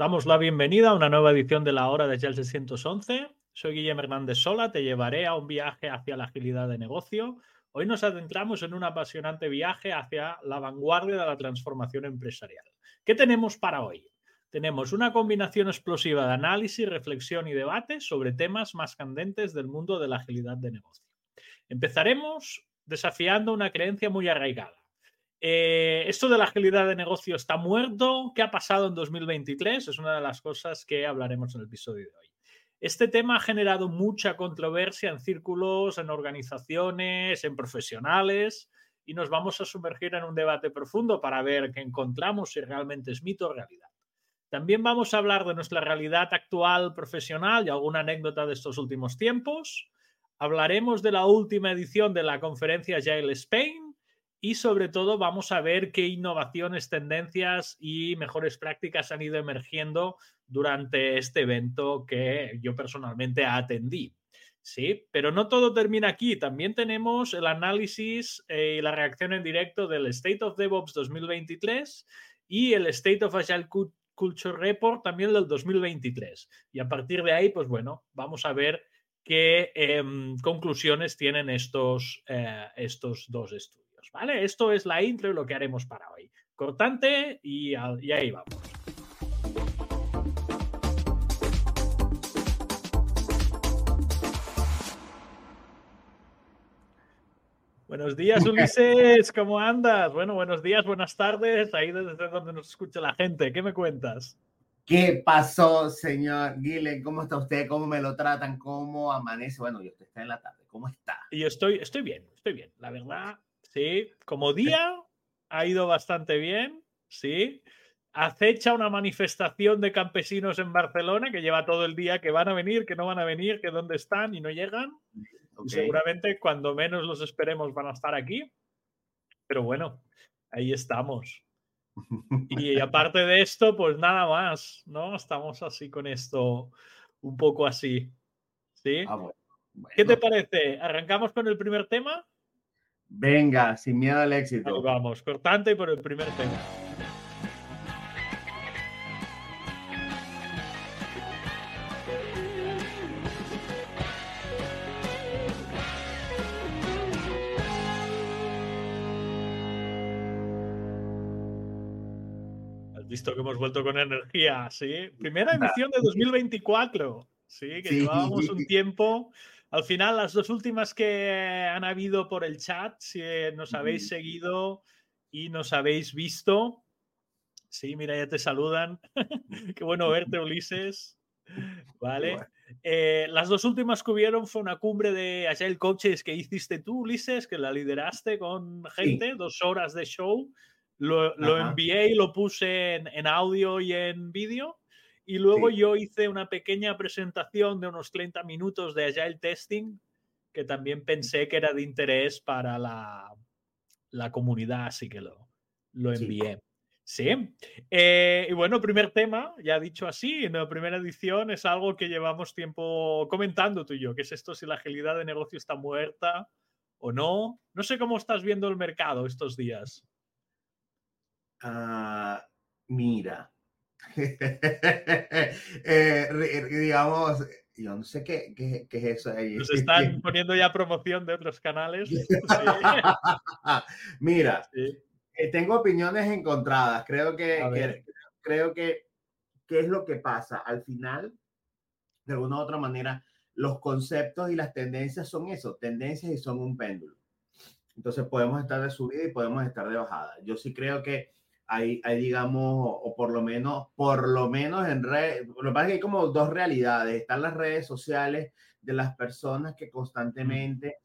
damos la bienvenida a una nueva edición de la Hora de Gel 611. Soy Guillermo Hernández Sola, te llevaré a un viaje hacia la agilidad de negocio. Hoy nos adentramos en un apasionante viaje hacia la vanguardia de la transformación empresarial. ¿Qué tenemos para hoy? Tenemos una combinación explosiva de análisis, reflexión y debate sobre temas más candentes del mundo de la agilidad de negocio. Empezaremos desafiando una creencia muy arraigada. Eh, esto de la agilidad de negocio está muerto. ¿Qué ha pasado en 2023? Es una de las cosas que hablaremos en el episodio de hoy. Este tema ha generado mucha controversia en círculos, en organizaciones, en profesionales y nos vamos a sumergir en un debate profundo para ver qué encontramos si realmente es mito o realidad. También vamos a hablar de nuestra realidad actual profesional y alguna anécdota de estos últimos tiempos. Hablaremos de la última edición de la conferencia Agile Spain y sobre todo vamos a ver qué innovaciones, tendencias y mejores prácticas han ido emergiendo durante este evento que yo personalmente atendí. Sí, pero no todo termina aquí. También tenemos el análisis eh, y la reacción en directo del State of DevOps 2023 y el State of Agile Culture Report también del 2023. Y a partir de ahí, pues bueno, vamos a ver qué em, conclusiones tienen estos, eh, estos dos estudios. ¿Vale? Esto es la intro y lo que haremos para hoy. Cortante y, y ahí vamos. Buenos días, Ulises, ¿cómo andas? Bueno, buenos días, buenas tardes, ahí desde donde nos escucha la gente. ¿Qué me cuentas? ¿Qué pasó, señor Guile? ¿Cómo está usted? ¿Cómo me lo tratan? ¿Cómo amanece? Bueno, yo usted está en la tarde. ¿Cómo está? Y estoy, estoy bien, estoy bien. La verdad, sí. Como día ha ido bastante bien, sí. Acecha una manifestación de campesinos en Barcelona que lleva todo el día que van a venir, que no van a venir, que dónde están y no llegan. Seguramente cuando menos los esperemos van a estar aquí. Pero bueno, ahí estamos. Y aparte de esto, pues nada más, ¿no? Estamos así con esto, un poco así. ¿Sí? Ah, ¿Qué te parece? ¿Arrancamos con el primer tema? Venga, sin miedo al éxito. vamos, cortante por el primer tema. visto que hemos vuelto con energía, ¿sí? Primera emisión de 2024, ¿sí? Que llevábamos un tiempo. Al final, las dos últimas que han habido por el chat, si nos habéis seguido y nos habéis visto. Sí, mira, ya te saludan. Qué bueno verte, Ulises. Vale. Eh, las dos últimas que hubieron fue una cumbre de Agile Coaches que hiciste tú, Ulises, que la lideraste con gente, dos horas de show lo, envié y lo puse en, audio y en vídeo. Y luego yo hice una pequeña presentación de unos 30 minutos de Agile Testing, que también pensé que era de interés para la, la comunidad, así que lo, lo envié. Sí. Eh, y bueno, primer tema, ya dicho así, en la primera edición es algo que llevamos tiempo comentando tú y yo, que es esto si la agilidad de negocio está muerta o no. No sé cómo estás viendo el mercado estos días. Ah, mira, eh, digamos, yo no sé qué, qué, qué, es eso ahí. Nos están poniendo ya promoción de otros canales. Mira, eh, tengo opiniones encontradas. Creo que, creo que, ¿qué es lo que pasa? Al final, de alguna u otra manera, los conceptos y las tendencias son eso, tendencias y son un péndulo. Entonces podemos estar de subida y podemos estar de bajada. Yo sí creo que hay, digamos, o por lo menos, por lo menos en redes, lo que pasa es que hay como dos realidades. Están las redes sociales de las personas que constantemente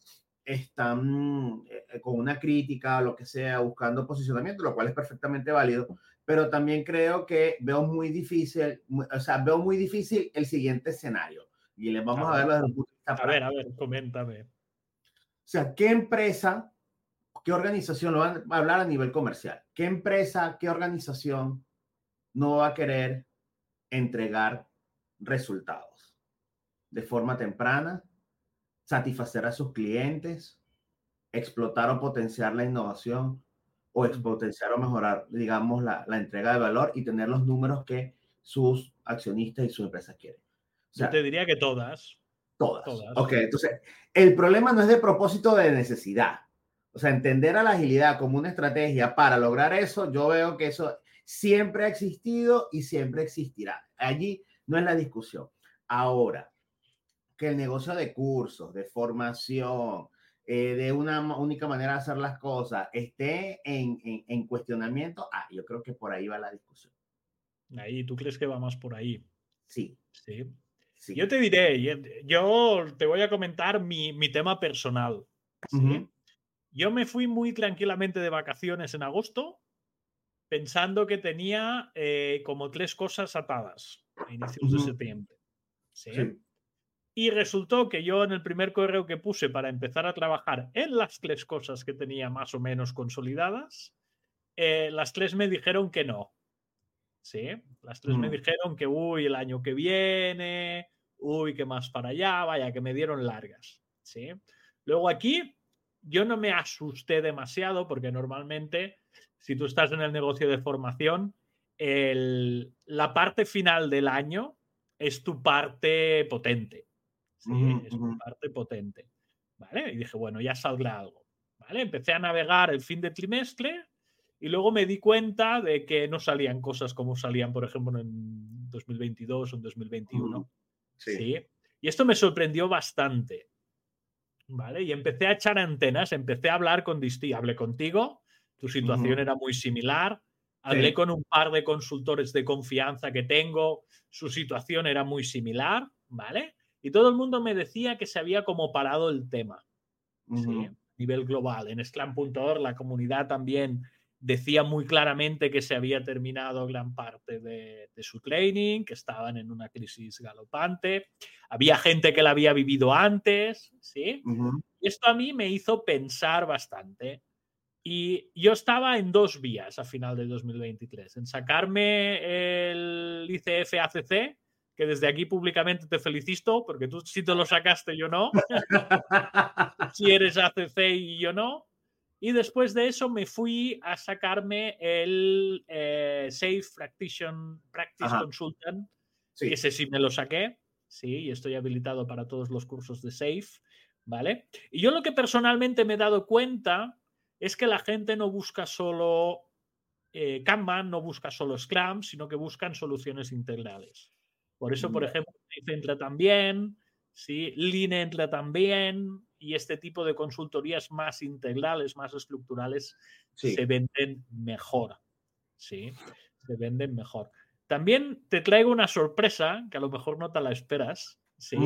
están eh, con una crítica o lo que sea, buscando posicionamiento, lo cual es perfectamente válido, pero también creo que veo muy difícil, o sea, veo muy difícil el siguiente escenario. Y les vamos a, ver desde punto de vista. A ver, a ver, coméntame. O sea, ¿qué empresa ¿Qué organización lo van a hablar a nivel comercial? ¿Qué empresa, qué organización no va a querer entregar resultados de forma temprana, satisfacer a sus clientes, explotar o potenciar la innovación o expotenciar o mejorar, digamos, la, la entrega de valor y tener los números que sus accionistas y sus empresas quieren. Yo te diría que todas. Todas. todas. Ok, entonces, el problema no es de propósito de necesidad. O sea, entender a la agilidad como una estrategia para lograr eso, yo veo que eso siempre ha existido y siempre existirá. Allí no es la discusión. Ahora, que el negocio de cursos, de formación, eh, de una única manera de hacer las cosas, esté en, en, cuestionamiento, ah, yo creo que por ahí va la discusión. Ahí, ¿tú crees que va más por ahí? Sí. Sí. Yo te diré, yo te voy a comentar mi, mi tema personal. Yo me fui muy tranquilamente de vacaciones en agosto, pensando que tenía eh, como tres cosas atadas a inicios de septiembre. ¿sí? Y resultó que yo en el primer correo que puse para empezar a trabajar en las tres cosas que tenía más o menos consolidadas, eh, las tres me dijeron que no. Sí, las tres me mm. dijeron que, uy, el año que viene, uy, que más para allá, vaya, que me dieron largas. Sí. Luego aquí yo no me asusté demasiado porque normalmente si tú estás en el negocio de formación, la parte final del año es tu parte potente. Es una parte potente. ¿Vale? Y dije, bueno, ya saldrá algo. ¿Vale? Empecé a navegar el fin de trimestre y luego me di cuenta de que no salían cosas como salían, por ejemplo, en 2022 o en 2021. sí. Y esto me sorprendió bastante. ¿Vale? Y empecé a echar antenas, empecé a hablar con Disti, hablé contigo, tu situación era muy similar, hablé con un par de consultores de confianza que tengo, su situación era muy similar, ¿vale? Y todo el mundo me decía que se había como parado el tema. a nivel global. En Scrum.org la comunidad también decía muy claramente que se había terminado gran parte de, su training, que estaban en una crisis galopante. Había gente que la había vivido antes, ¿sí? Esto a mí me hizo pensar bastante. Y yo estaba en dos vías a final de 2023, en sacarme el ICF ACC que desde aquí públicamente te felicito, porque tú sí te lo sacaste, yo no. si eres ACC y yo no. Y después de eso me fui a sacarme el eh, Safe Practice Consultant, sí. ese sí me lo saqué, sí, y estoy habilitado para todos los cursos de Safe, ¿vale? Y yo lo que personalmente me he dado cuenta es que la gente no busca solo eh, Kanban, no busca solo Scrum, sino que buscan soluciones integrales. Por eso, por ejemplo, entra también, ¿sí? Lean entra también, y este tipo de consultorías más integrales, más estructurales, se venden mejor. ¿sí? Se venden mejor. También te traigo una sorpresa que a lo mejor no te la esperas, ¿sí?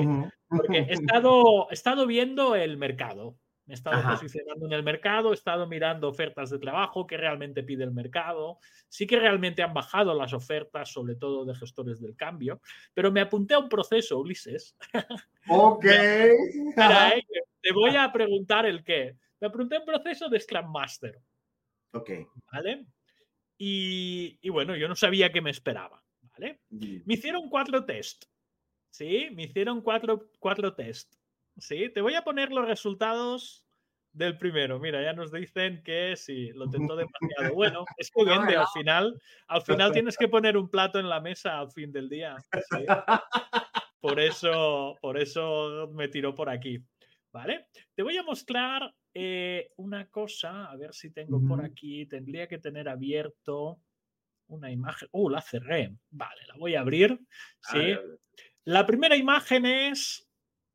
Porque he estado, he estado viendo el mercado, me he estado posicionando en el mercado, he estado mirando ofertas de trabajo que realmente pide el mercado. Sí que realmente han bajado las ofertas, sobre todo de gestores del cambio, pero me apunté a un proceso, Ulises. Ok. Eh, te voy a preguntar el qué. Me a un proceso de Scrum Master. Ok. ¿Vale? Y, y bueno, yo no sabía qué me esperaba. ¿Vale? Me hicieron cuatro test. ¿Sí? Me hicieron cuatro, cuatro test. Sí, te voy a poner los resultados del primero. Mira, ya nos dicen que sí, lo tentó demasiado. Bueno, es que vende al final. Al final tienes que poner un plato en la mesa al fin del día. Por eso, por eso me tiró por aquí. ¿Vale? Te voy a mostrar eh, una cosa, a ver si tengo por aquí. Tendría que tener abierto una imagen. Uh, la cerré. Vale, la voy a abrir. Sí. La primera imagen es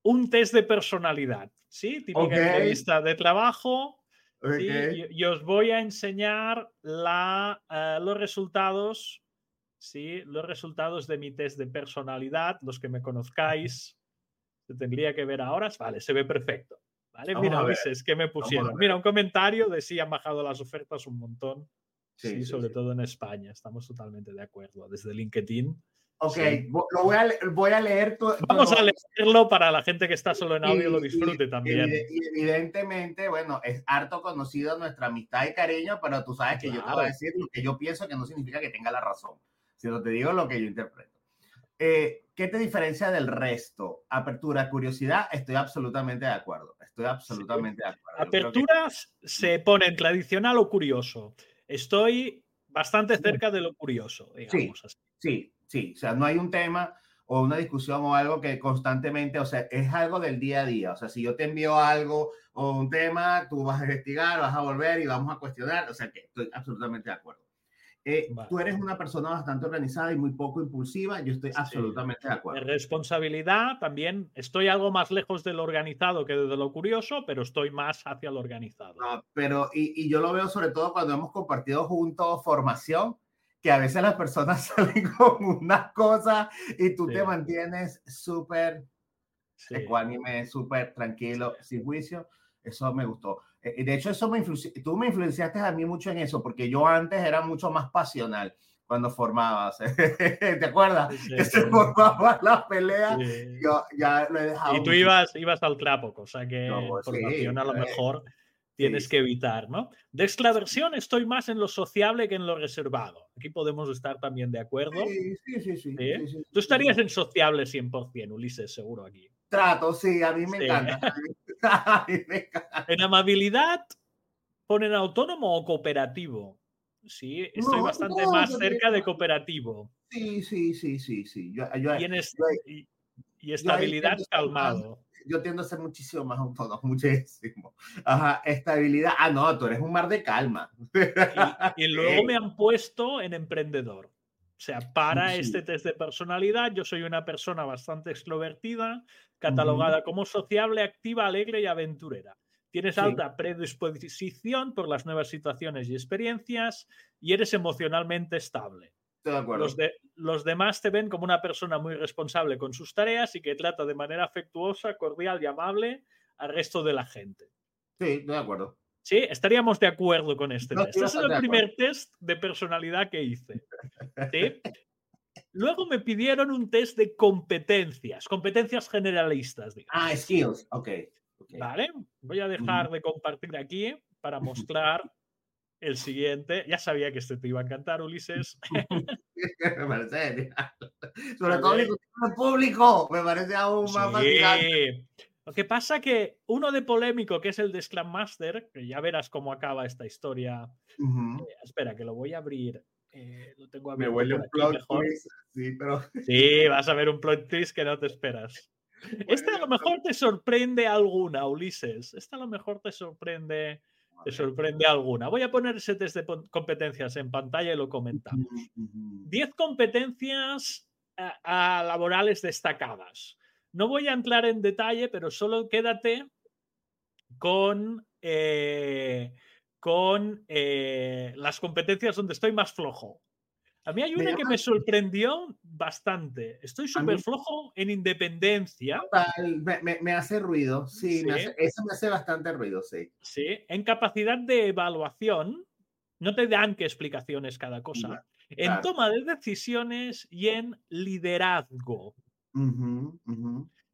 un test de personalidad, ¿sí? Típica entrevista de trabajo. Y, os voy a enseñar la, eh, los resultados, ¿sí? Los resultados de mi test de personalidad, los que me conozcáis. Se tendría que ver ahora. Vale, se ve perfecto. Vale, mira, es que me pusieron. Mira, un comentario de si han bajado las ofertas un montón. Sí, sobre todo en España. Estamos totalmente de acuerdo. Desde LinkedIn Ok, lo voy a, voy a leer. Vamos a leerlo para la gente que está solo en audio y, lo disfrute también. Y, evidentemente, bueno, es harto conocido nuestra amistad y cariño, pero tú sabes que yo te voy a decir lo que yo pienso, que no significa que tenga la razón, sino te digo lo que yo interpreto. Eh, ¿Qué te diferencia del resto? Apertura, curiosidad, estoy absolutamente de acuerdo. Estoy absolutamente de acuerdo. Aperturas se ponen tradicional o curioso. Estoy bastante cerca de lo curioso, digamos sí, Sí, sí, o sea, no hay un tema o una discusión o algo que constantemente, o sea, es algo del día a día. O sea, si yo te envío algo o un tema, tú vas a investigar, vas a volver y vamos a cuestionar. O sea, que estoy absolutamente de acuerdo. Eh, tú eres una persona bastante organizada y muy poco impulsiva. Yo estoy absolutamente de acuerdo. Responsabilidad también. Estoy algo más lejos de lo organizado que de lo curioso, pero estoy más hacia lo organizado. pero, y, y, yo lo veo sobre todo cuando hemos compartido juntos formación, que a veces las personas salen con una cosa y tú te mantienes súper ecuánime, súper tranquilo, sin juicio. Eso me gustó. Eh, de hecho, eso me tú me influenciaste a mí mucho en eso, porque yo antes era mucho más pasional cuando formabas. ¿Te acuerdas? que se formaba la pelea. Yo ya lo he dejado. Y tú ibas, ibas al trapo, cosa que pues por a lo eh, mejor tienes que evitar, ¿no? De extraversión estoy más en lo sociable que en lo reservado. Aquí podemos estar también de acuerdo. Sí, sí, sí. Tú estarías en sociable 100%, Ulises, seguro aquí. Trato, sí, a mí me encanta. En amabilidad, ponen autónomo o cooperativo. Sí, estoy bastante más cerca de cooperativo. Sí, sí, sí, sí, sí. y, estabilidad calmado yo tiendo a ser muchísimo más autónomo, muchísimo. Ajá, estabilidad. Ah, no, tú eres un mar de calma. Y, luego me han puesto en emprendedor. O sea, para este test de personalidad, yo soy una persona bastante extrovertida, catalogada como sociable, activa, alegre y aventurera. Tienes alta predisposición por las nuevas situaciones y experiencias y eres emocionalmente estable. Los, de, los demás te ven como una persona muy responsable con sus tareas y que trata de manera afectuosa, cordial y amable al resto de la gente. Sí, de acuerdo. Sí, estaríamos de acuerdo con este test. Este es el primer test de personalidad que hice. Luego me pidieron un test de competencias, competencias generalistas. Ah, skills, ok. Vale, voy a dejar de compartir aquí para mostrar el siguiente, ya sabía que este te iba a encantar, Ulises. me parece Sobre todo el público, me parece aún más fascinante. Lo que pasa que uno de polémico, que es el de Scrum Master, que ya verás cómo acaba esta historia. Eh, espera, que lo voy a abrir. Eh, lo tengo abierto. Me huele un plot twist, sí, pero... Sí, vas a ver un plot twist que no te esperas. Este a lo mejor te sorprende alguna, Ulises. Este a lo mejor te sorprende te sorprende alguna. Voy a poner ese test de competencias en pantalla y lo comentamos. 10 competencias laborales destacadas. No voy a entrar en detalle, pero solo quédate con, eh, con eh, las competencias donde estoy más flojo. A mí hay una que me sorprendió bastante. Estoy súper flojo en independencia. me, hace ruido, sí, eso me hace bastante ruido, sí. Sí, en capacidad de evaluación, no te dan qué explicaciones cada cosa. En toma de decisiones y en liderazgo.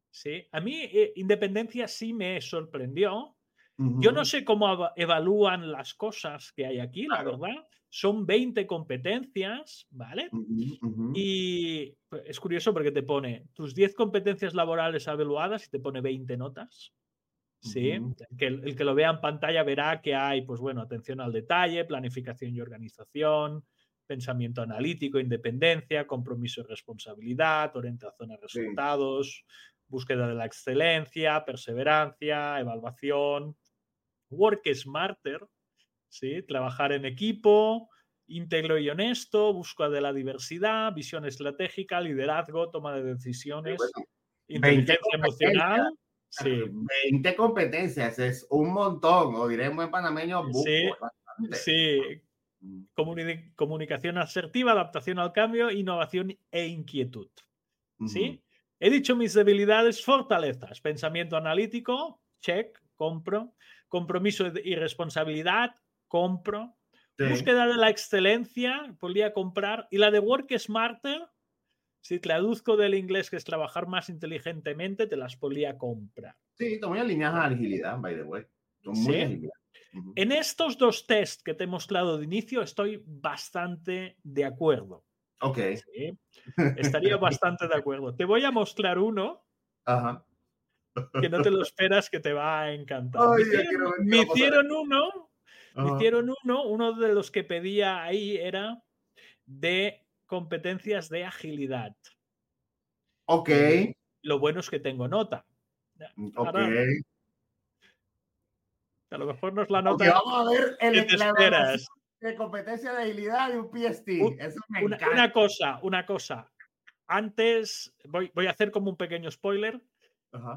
Sí, a mí eh, independencia sí me sorprendió. Yo no sé cómo evalúan las cosas que hay aquí, la verdad son 20 competencias, ¿vale? Y pues, es curioso porque te pone tus 10 competencias laborales evaluadas y te pone 20 notas. Sí, que el, que lo vea en pantalla verá que hay, pues bueno, atención al detalle, planificación y organización, pensamiento analítico, independencia, compromiso y responsabilidad, orientación a resultados, búsqueda de la excelencia, perseverancia, evaluación, work smarter, ¿sí? Trabajar en equipo, íntegro y honesto, búsqueda de la diversidad, visión estratégica, liderazgo, toma de decisiones, inteligencia emocional. Sí. 20 competencias, es un montón, o diremos en panameño, sí, sí. Mm. comunicación asertiva, adaptación al cambio, innovación e inquietud. ¿Sí? He dicho mis debilidades, fortalezas, pensamiento analítico, check, compro, compromiso y responsabilidad, compro. Búsqueda de la excelencia, podría comprar. Y la de Work Smarter, si traduzco del inglés que es trabajar más inteligentemente, te las podría comprar. Sí, muy alineadas a agilidad, by the way. muy En estos dos tests que te he mostrado de inicio, estoy bastante de acuerdo. Ok. Estaría bastante de acuerdo. Te voy a mostrar uno. Que no te lo esperas, que te va a encantar. me hicieron uno me hicieron uno, uno de los que pedía ahí era de competencias de agilidad. Ok. Lo bueno es que tengo nota. Ok. A lo mejor no es la nota. vamos a ver el de competencia de agilidad de un PST. Eso me una, una, cosa, una cosa. Antes voy, voy, a hacer como un pequeño spoiler.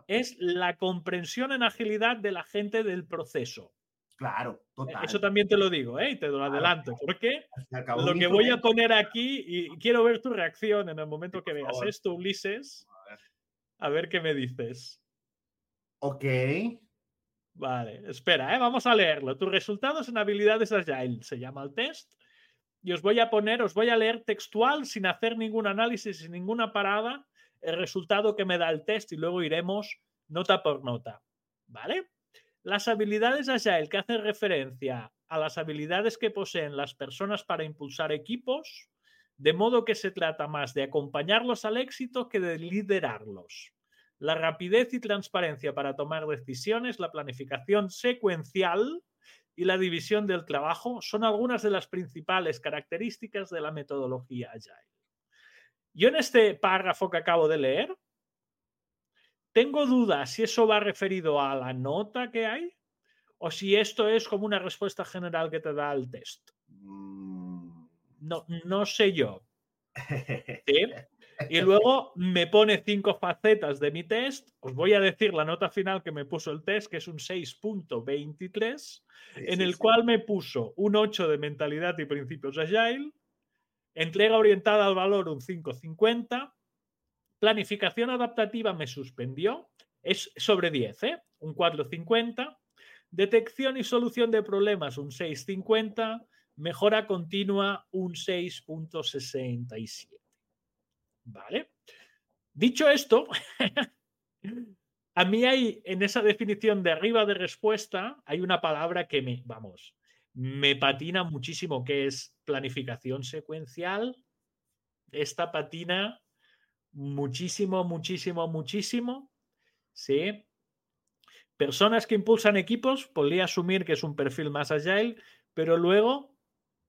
Es la comprensión en agilidad de la gente del proceso. Claro, total. Eso también te lo digo, ¿eh? Y te lo adelanto. Porque lo que voy a poner aquí, y quiero ver tu reacción en el momento que veas esto, Ulises. A ver qué me dices. Ok. Vale, espera, ¿eh? vamos a leerlo. Tus resultados en habilidades Agile se llama el test. Y os voy a poner, os voy a leer textual sin hacer ningún análisis, sin ninguna parada, el resultado que me da el test y luego iremos nota por nota. ¿Vale? Las habilidades Agile que hacen referencia a las habilidades que poseen las personas para impulsar equipos, de modo que se trata más de acompañarlos al éxito que de liderarlos la rapidez y transparencia para tomar decisiones, la planificación secuencial y la división del trabajo son algunas de las principales características de la metodología Agile. Yo en este párrafo que acabo de leer, tengo dudas si eso va referido a la nota que hay o si esto es como una respuesta general que te da el test. Mm. No, no sé yo. ¿Sí? Y luego me pone cinco facetas de mi test. Os voy a decir la nota final que me puso el test, que es un 6.23, en el cual me puso un 8 de mentalidad y principios agile, entrega orientada al valor un 5.50, planificación adaptativa me suspendió, es sobre 10, ¿eh? un 4.50, detección y solución de problemas un 6.50, mejora continua un 6.67. ¿Vale? Dicho esto, a mí hay en esa definición de arriba de respuesta, hay una palabra que me, vamos, me patina muchísimo, que es planificación secuencial. Esta patina muchísimo, muchísimo, muchísimo. Sí. Personas que impulsan equipos, podría asumir que es un perfil más agile, pero luego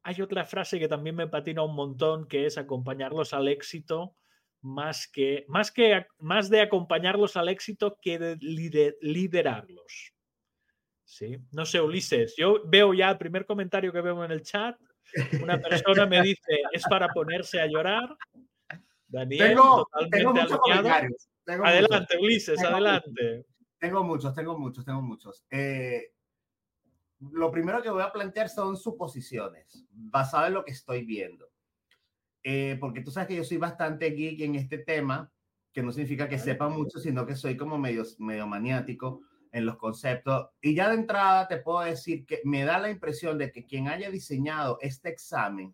hay otra frase que también me patina un montón, que es acompañarlos al éxito más que, más que, más de acompañarlos al éxito que de liderarlos. ¿Sí? No sé, Ulises, yo veo ya el primer comentario que veo en el chat. Una persona me dice, es para ponerse a llorar. Daniel, tengo, muchos comentarios. adelante, Ulises, adelante. Tengo muchos, tengo muchos, tengo muchos. Eh, lo primero que voy a plantear son suposiciones, basadas en lo que estoy viendo. Eh, porque tú sabes que yo soy bastante geek en este tema, que no significa que sepa mucho, sino que soy como medio, medio maniático en los conceptos. Y ya de entrada te puedo decir que me da la impresión de que quien haya diseñado este examen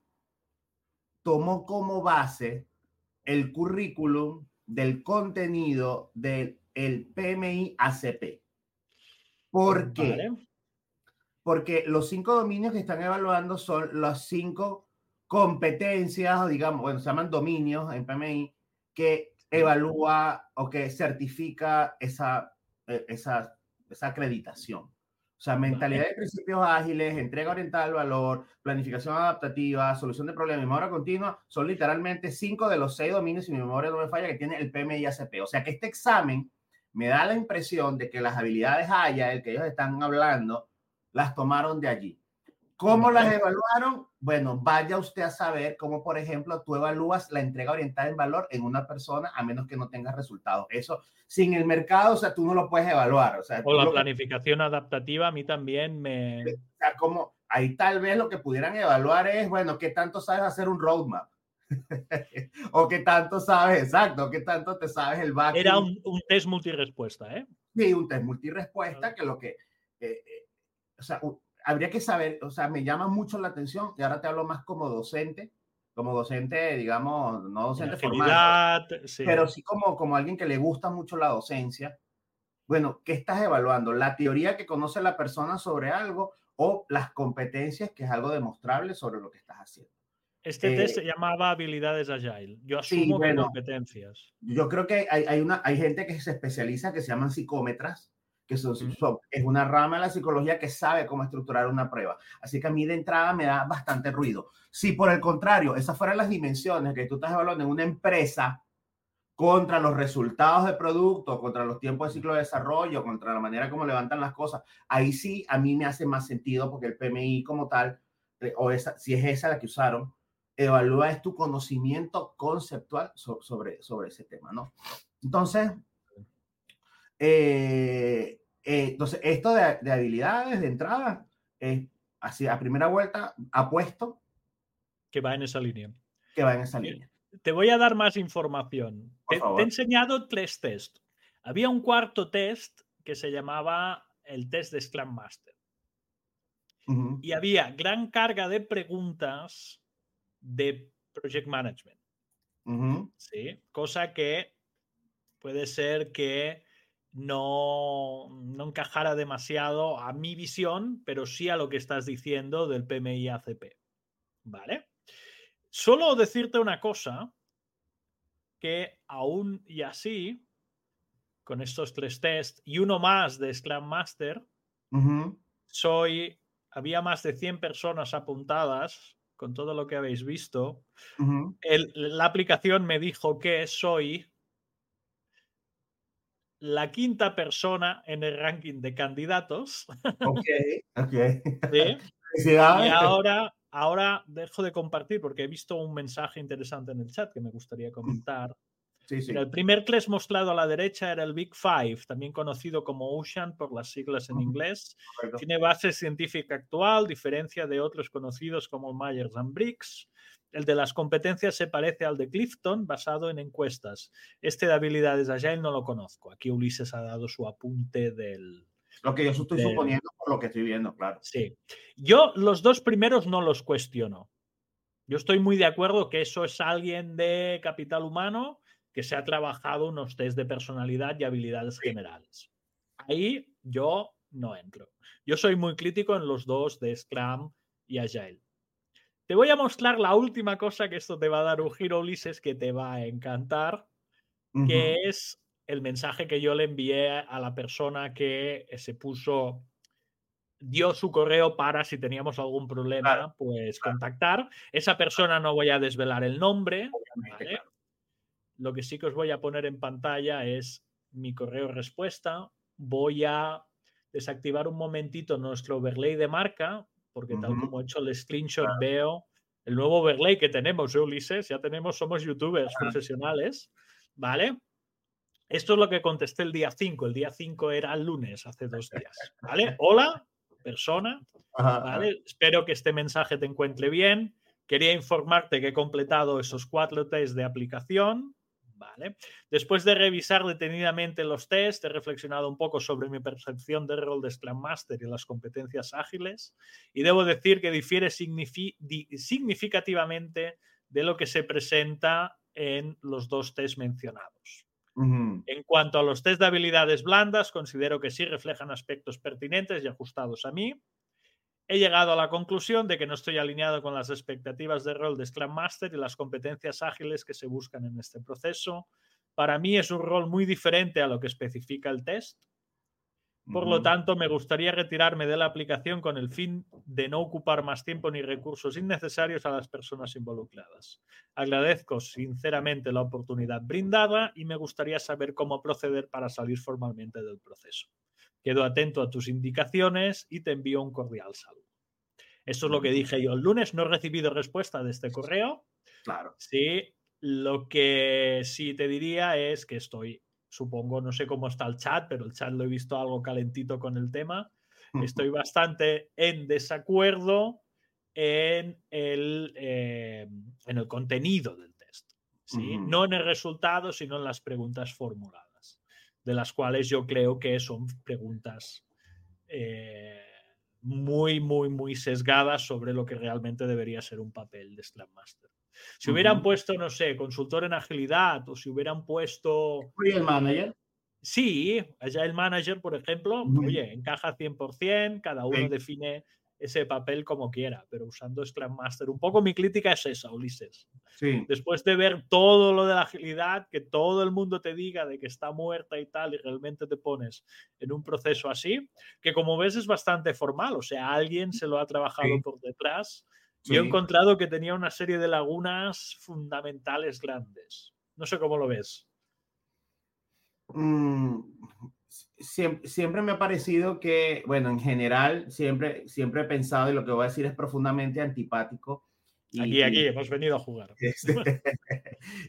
tomó como base el currículum del contenido del el PMI ACP. ¿Por qué? Porque los cinco dominios que están evaluando son los cinco competencias, digamos, bueno, se llaman dominios en PMI, que evalúa o que certifica esa, e, esa, esa acreditación. O sea, mentalidad de principios ágiles, entrega orientada al valor, planificación adaptativa, solución de problemas, memoria continua, son literalmente cinco de los seis dominios, si mi memoria no me falla, que tiene el PMI ACP. O sea que este examen me da la impresión de que las habilidades haya, el que ellos están hablando, las tomaron de allí. ¿Cómo las evaluaron? Bueno, vaya usted a saber cómo, por ejemplo, tú evalúas la entrega orientada en valor en una persona a menos que no tengas resultados. Eso, sin el mercado, o sea, tú no lo puedes evaluar. O, sea, o la planificación adaptativa a mí también me... O sea, como ahí tal vez lo que pudieran evaluar es, bueno, ¿qué tanto sabes hacer un roadmap? o qué tanto sabes, exacto, qué tanto te sabes el back. Era un, test multirespuesta, ¿eh? Sí, un test multirespuesta que lo que... Eh, eh, o sea, habría que saber, o sea, me llama mucho la atención y ahora te hablo más como docente, como docente, digamos, no docente formal, pero sí como, como alguien que le gusta mucho la docencia. Bueno, ¿qué estás evaluando? ¿La teoría que conoce la persona sobre algo o las competencias, que es algo demostrable sobre lo que estás haciendo? Este test se eh, llamaba habilidades agile. Yo asumo que competencias. Yo creo que hay, hay, una, hay gente que se especializa que se llaman psicómetras, que es una rama de la psicología que sabe cómo estructurar una prueba. Así que a mí de entrada me da bastante ruido. Si por el contrario, esas fueran las dimensiones que tú estás hablando en una empresa contra los resultados de producto, contra los tiempos de ciclo de desarrollo, contra la manera como levantan las cosas, ahí sí a mí me hace más sentido porque el PMI como tal, eh, o esa, si es esa la que usaron, evalúa es tu conocimiento conceptual sobre, sobre ese tema, ¿no? Entonces, eh, eh, entonces, esto de, habilidades de entrada, es así a primera vuelta, apuesto. Que va en esa línea. Que va en esa línea. Te voy a dar más información. Te, he enseñado tres test. Había un cuarto test que se llamaba el test de Scrum Master. Y había gran carga de preguntas de Project Management. ¿sí? Cosa que puede ser que no, no encajara demasiado a mi visión, pero sí a lo que estás diciendo del PMI ACP. ¿Vale? Solo decirte una cosa, que aún y así, con estos tres tests y uno más de Scrum Master, soy, había más de 100 personas apuntadas con todo lo que habéis visto. la aplicación me dijo que soy la quinta persona en el ranking de candidatos. Ok, ok. Y ahora, ahora dejo de compartir porque he visto un mensaje interesante en el chat que me gustaría comentar. Sí, sí. El primer que les mostrado a la derecha era el Big Five, también conocido como Ocean por las siglas en inglés. Tiene base científica actual, diferencia de otros conocidos como Myers and Briggs. El de las competencias se parece al de Clifton, basado en encuestas. Este de habilidades Agile no lo conozco. Aquí Ulises ha dado su apunte del... Lo que yo estoy suponiendo por lo que estoy viendo, claro. Sí. Yo los dos primeros no los cuestiono. Yo estoy muy de acuerdo que eso es alguien de capital humano que se ha trabajado unos test de personalidad y habilidades generales. Ahí yo no entro. Yo soy muy crítico en los dos de Scrum y Agile. Te voy a mostrar la última cosa que esto te va a dar un giro, Ulises, que te va a encantar, que es el mensaje que yo le envié a la persona que se puso, dio su correo para si teníamos algún problema, pues contactar. Esa persona no voy a desvelar el nombre. Lo que sí que os voy a poner en pantalla es mi correo respuesta. Voy a desactivar un momentito nuestro overlay de marca porque tal como he hecho el screenshot veo el nuevo overlay que tenemos, ¿eh, Ulises, ya tenemos, somos youtubers profesionales, ¿vale? Esto es lo que contesté el día 5, el día 5 era el lunes, hace dos días, ¿vale? Hola, persona, ¿vale? Espero que este mensaje te encuentre bien. Quería informarte que he completado esos cuatro test de aplicación, ¿vale? Después de revisar detenidamente los test, he reflexionado un poco sobre mi percepción del rol de Scrum Master y las competencias ágiles y debo decir que difiere significativamente de lo que se presenta en los dos test mencionados. En cuanto a los test de habilidades blandas, considero que sí reflejan aspectos pertinentes y ajustados a mí, he llegado a la conclusión de que no estoy alineado con las expectativas de rol de Scrum Master y las competencias ágiles que se buscan en este proceso. Para mí es un rol muy diferente a lo que especifica el test. Por lo tanto, me gustaría retirarme de la aplicación con el fin de no ocupar más tiempo ni recursos innecesarios a las personas involucradas. Agradezco sinceramente la oportunidad brindada y me gustaría saber cómo proceder para salir formalmente del proceso. Quedo atento a tus indicaciones y te envío un cordial saludo. Eso es lo que dije yo el lunes. No he recibido respuesta de este correo. Claro. Sí, lo que sí te diría es que estoy, supongo, no sé cómo está el chat, pero el chat lo he visto algo calentito con el tema. Estoy bastante en desacuerdo en el, eh, en el contenido del test. ¿sí? No en el resultado, sino en las preguntas formuladas de las cuales yo creo que son preguntas eh, muy, muy, muy sesgadas sobre lo que realmente debería ser un papel de Scrum Master. Si hubieran puesto, no sé, consultor en agilidad o si hubieran puesto... el Manager? Sí, allá el Manager, por ejemplo, oye, encaja 100%, cada uno define ese papel como quiera, pero usando Scrum Master. Un poco mi crítica es esa, Ulises. Sí. Después de ver todo lo de la agilidad, que todo el mundo te diga de que está muerta y tal, y realmente te pones en un proceso así, que como ves es bastante formal, o sea, alguien se lo ha trabajado por detrás. Yo he encontrado que tenía una serie de lagunas fundamentales grandes. No sé cómo lo ves. Mm, siempre, me ha parecido que, bueno, en general, siempre, siempre he pensado, y lo que voy a decir es profundamente antipático. Y, aquí, aquí, hemos venido a jugar. Este,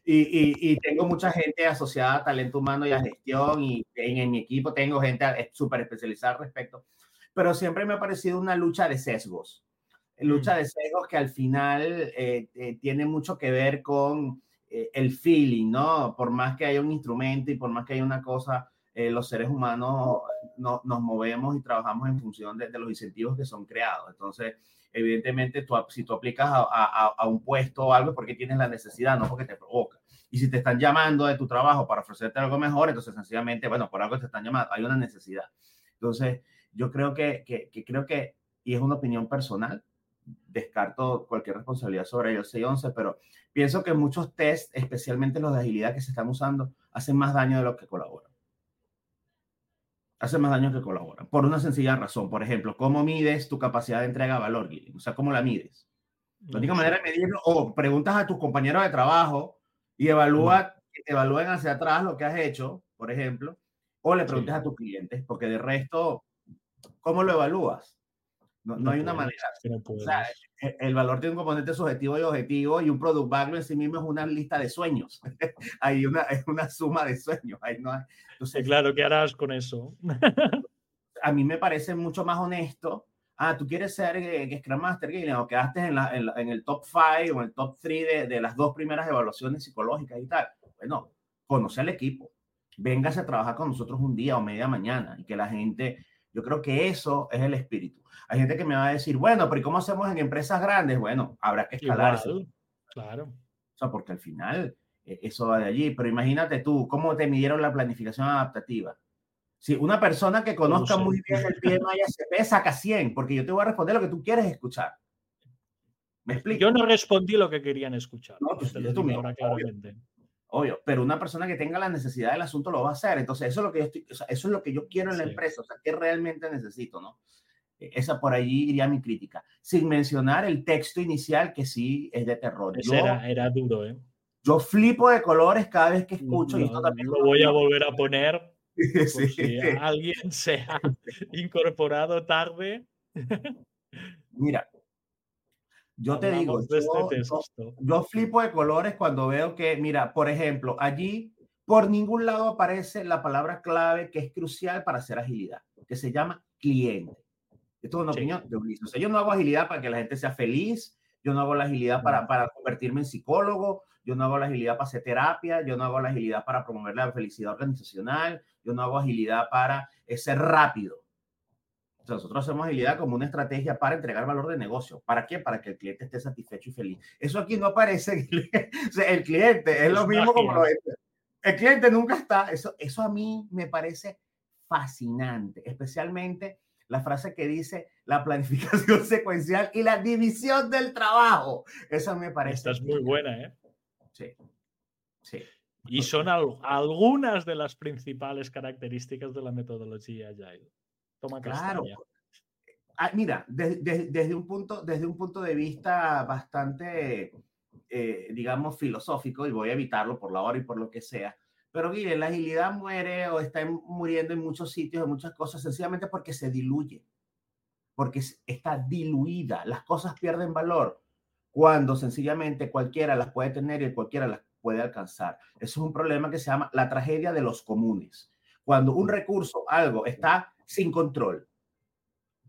y, tengo mucha gente asociada a talento humano y a gestión, y en, mi equipo tengo gente súper especializada al respecto, pero siempre me ha parecido una lucha de sesgos. Lucha mm. de sesgos que al final eh, eh, tiene mucho que ver con eh, el feeling, ¿no? Por más que haya un instrumento y por más que haya una cosa, eh, los seres humanos no, nos movemos y trabajamos en función de, los incentivos que son creados. Entonces, evidentemente, tú, si tú aplicas a, a, un puesto o algo, porque tienes la necesidad, no porque te provoca. Y si te están llamando de tu trabajo para ofrecerte algo mejor, entonces sencillamente, bueno, por algo te están llamando, hay una necesidad. Entonces, yo creo que, que, que creo que, y es una opinión personal, descarto cualquier responsabilidad sobre ellos 611, pero pienso que muchos test, especialmente los de agilidad que se están usando, hacen más daño de lo que colaboran hace más daño que colaboran. Por una sencilla razón. Por ejemplo, ¿cómo mides tu capacidad de entrega de valor, O sea, ¿cómo la mides? La única manera de medirlo, o preguntas a tus compañeros de trabajo y evalúa, evalúen hacia atrás lo que has hecho, por ejemplo, o le preguntas a tus clientes, porque de resto, ¿cómo lo evalúas? No, hay una manera. o sea, el, valor tiene un componente subjetivo y objetivo y un product backlog en sí mismo es una lista de sueños. hay una, es una suma de sueños. No Entonces, claro, ¿qué harás con eso? a mí me parece mucho más honesto. Ah, tú quieres ser eh, Scrum Master o quedaste en, la, en, el top 5 o en el top 3 de, de, las dos primeras evaluaciones psicológicas y tal. Bueno, conoce al equipo. Véngase a trabajar con nosotros un día o media mañana y que la gente yo creo que eso es el espíritu. Hay gente que me va a decir, bueno, pero ¿y cómo hacemos en empresas grandes? Bueno, habrá que escalar. Claro. O sea, porque al final eh, eso va de allí. Pero imagínate tú, ¿cómo te midieron la planificación adaptativa? Si una persona que conozca muy bien el tema ya se saca 100, porque yo te voy a responder lo que tú quieres escuchar. ¿Me explico? Yo no respondí lo que querían escuchar. No, pues, digo ahora claramente obvio, pero una persona que tenga la necesidad del asunto lo va a hacer. Entonces, eso es lo que yo, estoy, eso es lo que yo quiero en la empresa, o sea, ¿qué realmente necesito, no? E, esa por allí iría mi crítica, sin mencionar el texto inicial que sí es de terror. era, era, duro, ¿eh? Yo flipo de colores cada vez que escucho. y esto también lo voy a volver a poner. si alguien se ha incorporado tarde. Mira, yo te digo, este yo, flipo de colores cuando veo que, mira, por ejemplo, allí por ningún lado aparece la palabra clave que es crucial para hacer agilidad, que se llama cliente. Esto es una opinión de Ulises. O sea, yo no hago agilidad para que la gente sea feliz, yo no hago la agilidad para, para convertirme en psicólogo, yo no hago la agilidad para hacer terapia, yo no hago la agilidad para promover la felicidad organizacional, yo no hago agilidad para ser rápido nosotros hacemos agilidad como una estrategia para entregar valor de negocio. ¿Para qué? Para que el cliente esté satisfecho y feliz. Eso aquí no aparece. el cliente es lo mismo como lo El cliente nunca está. Eso, eso a mí me parece fascinante, especialmente la frase que dice la planificación secuencial y la división del trabajo. Eso me parece. Esta es muy buena, ¿eh? Sí. Sí. Y son algunas de las principales características de la metodología Agile. Toma claro. Ah, mira, desde, un punto, desde un punto de vista bastante, eh, digamos, filosófico, y voy a evitarlo por la hora y por lo que sea, pero mire, la agilidad muere o está muriendo en muchos sitios, en muchas cosas, sencillamente porque se diluye, porque está diluida, las cosas pierden valor cuando sencillamente cualquiera las puede tener y cualquiera las puede alcanzar. Eso es un problema que se llama la tragedia de los comunes. Cuando un recurso, algo, está sin control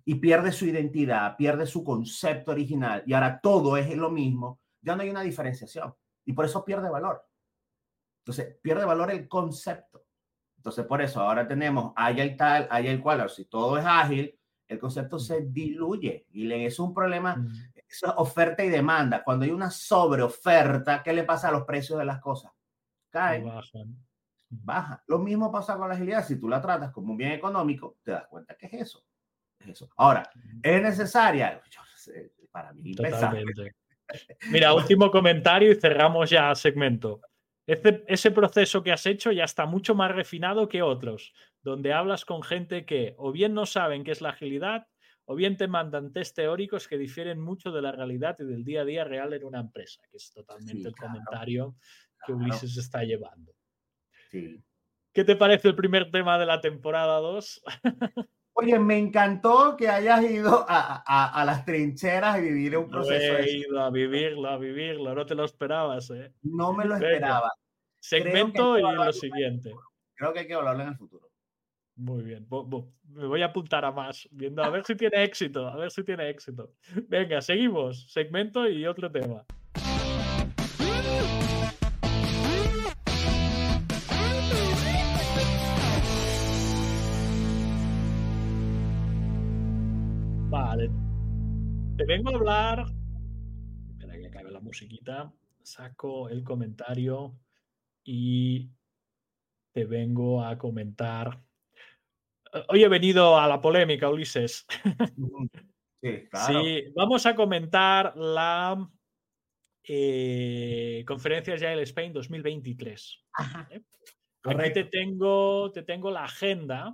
y pierde su identidad, pierde su concepto original y ahora todo es lo mismo, ya no hay una diferenciación y por eso pierde valor. Entonces, pierde valor el concepto. Entonces, por eso ahora tenemos, hay el tal, hay el cual, si todo es ágil, el concepto se diluye y es un problema, es oferta y demanda. Cuando hay una sobreoferta, ¿qué le pasa a los precios de las cosas? Caen baja. Lo mismo pasa con la agilidad. Si tú la tratas como un bien económico, te das cuenta que es eso. eso. Ahora, ¿es necesaria? Yo sé, para mí, Totalmente. Mira, último comentario y cerramos ya segmento. Ese, ese, proceso que has hecho ya está mucho más refinado que otros, donde hablas con gente que o bien no saben qué es la agilidad o bien te mandan test teóricos que difieren mucho de la realidad y del día a día real en una empresa, que es totalmente el comentario que Ulises está llevando. Sí. ¿Qué te parece el primer tema de la temporada 2? Oye, me encantó que hayas ido a, a, las trincheras y vivir un proceso. he ido a vivirlo, a vivirlo, no te lo esperabas, ¿eh? No me lo esperaba. Segmento y lo siguiente. Creo que hay que hablarlo en el futuro. Muy bien, me voy a apuntar a más, viendo a ver si tiene éxito, a ver si tiene éxito. Venga, seguimos, segmento y otro tema. Te vengo a hablar. Espera que acabe la musiquita. Saco el comentario y te vengo a comentar. Hoy he venido a la polémica, Ulises. Sí, claro. sí vamos a comentar la eh, conferencia Agile Spain 2023. ¿eh? Aquí te tengo, te tengo la agenda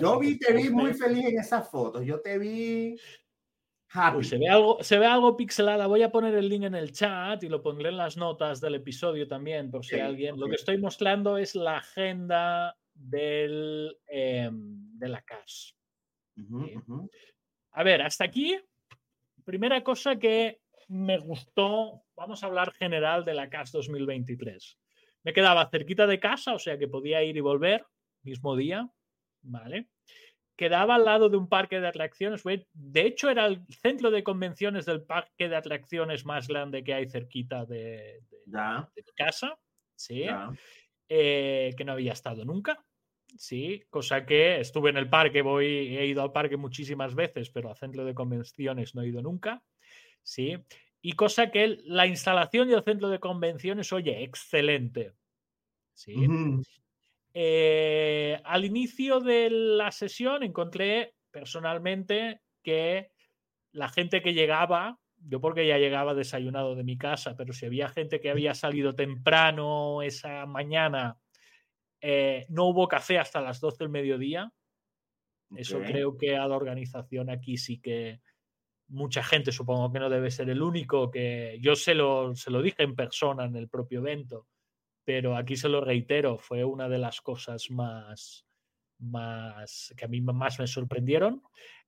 yo vi, te vi muy feliz en esas fotos. Yo te vi. Happy. se, ve algo, se ve algo pixelada. Voy a poner el link en el chat y lo pondré en las notas del episodio también, por si alguien. Lo que estoy mostrando es la agenda del, em, de la CAS. A ver, hasta aquí. Primera cosa que me gustó. Vamos a hablar general de la CAS 2023. Me quedaba cerquita de casa, o sea que podía ir y volver mismo día. ¿vale? Quedaba al lado de un parque de atracciones. De hecho, era el centro de convenciones del parque de atracciones más grande que hay cerquita de, mi casa. Sí. Eh, que no había estado nunca. Sí, cosa que estuve en el parque, voy, he ido al parque muchísimas veces, pero al centro de convenciones no he ido nunca. Sí. Y cosa que la instalación del centro de convenciones, oye, excelente. Sí. Eh, al inicio de la sesión encontré personalmente que la gente que llegaba, yo porque ya llegaba desayunado de mi casa, pero si había gente que había salido temprano esa mañana, eh, no hubo café hasta las 12 del mediodía. Eso creo que a la organización aquí sí que mucha gente, supongo que no debe ser el único, que yo se lo, se lo dije en persona en el propio evento pero aquí se lo reitero, fue una de las cosas más, más que a mí más me sorprendieron.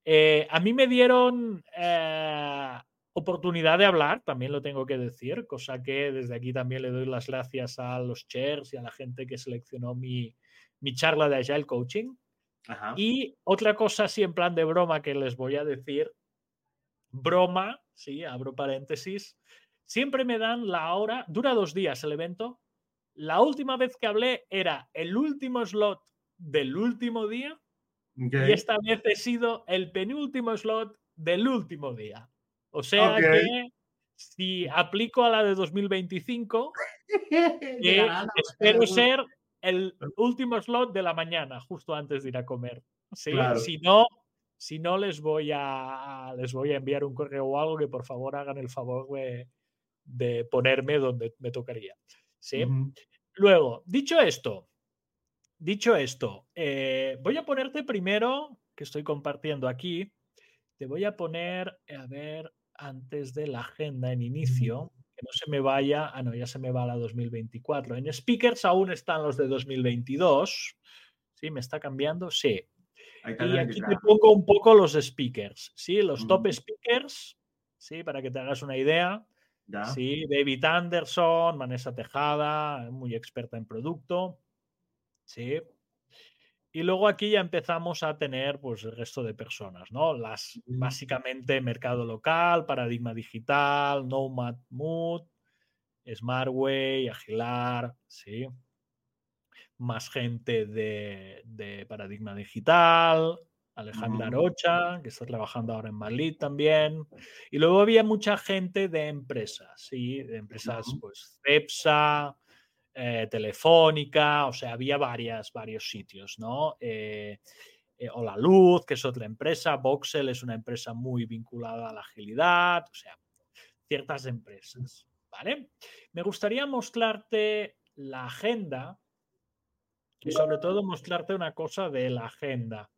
Eh, a mí me dieron eh, oportunidad de hablar, también lo tengo que decir, cosa que desde aquí también le doy las gracias a los chairs y a la gente que seleccionó mi, mi charla de Agile Coaching. Y otra cosa así en plan de broma que les voy a decir, broma, sí, abro paréntesis, siempre me dan la hora, dura dos días el evento, la última vez que hablé era el último slot del último día y esta vez he sido el penúltimo slot del último día. O sea que si aplico a la de 2025, eh, espero ser el último slot de la mañana, justo antes de ir a comer. Si no, si no les voy a les voy a enviar un correo o algo que por favor hagan el favor de, ponerme donde me tocaría. ¿Sí? Luego, dicho esto, dicho esto, eh, voy a ponerte primero, que estoy compartiendo aquí, te voy a poner, a ver, antes de la agenda en inicio, que no se me vaya, ah, no, ya se me va la 2024. En speakers aún están los de 2022. ¿Sí? ¿Me está cambiando? Sí. Y aquí te pongo un poco los speakers, ¿sí? Los top speakers, ¿sí? Para que te hagas una idea. Sí, David Anderson, Vanessa Tejada, muy experta en producto. Sí. Y luego aquí ya empezamos a tener pues el resto de personas, ¿no? Las básicamente mercado local, paradigma digital, Nomad Mood, Smartway, Agilar, sí. Más gente de, de paradigma digital, Alejandra Arocha, que está trabajando ahora en Madrid también. Y luego había mucha gente de empresas, ¿sí? De empresas, pues, CEPSA, eh, Telefónica, o sea, había varias, varios sitios, ¿no? Eh, eh, o La Luz, que es otra empresa, Voxel es una empresa muy vinculada a la agilidad, o sea, ciertas empresas. ¿Vale? Me gustaría mostrarte la agenda y sobre todo mostrarte una cosa de la agenda.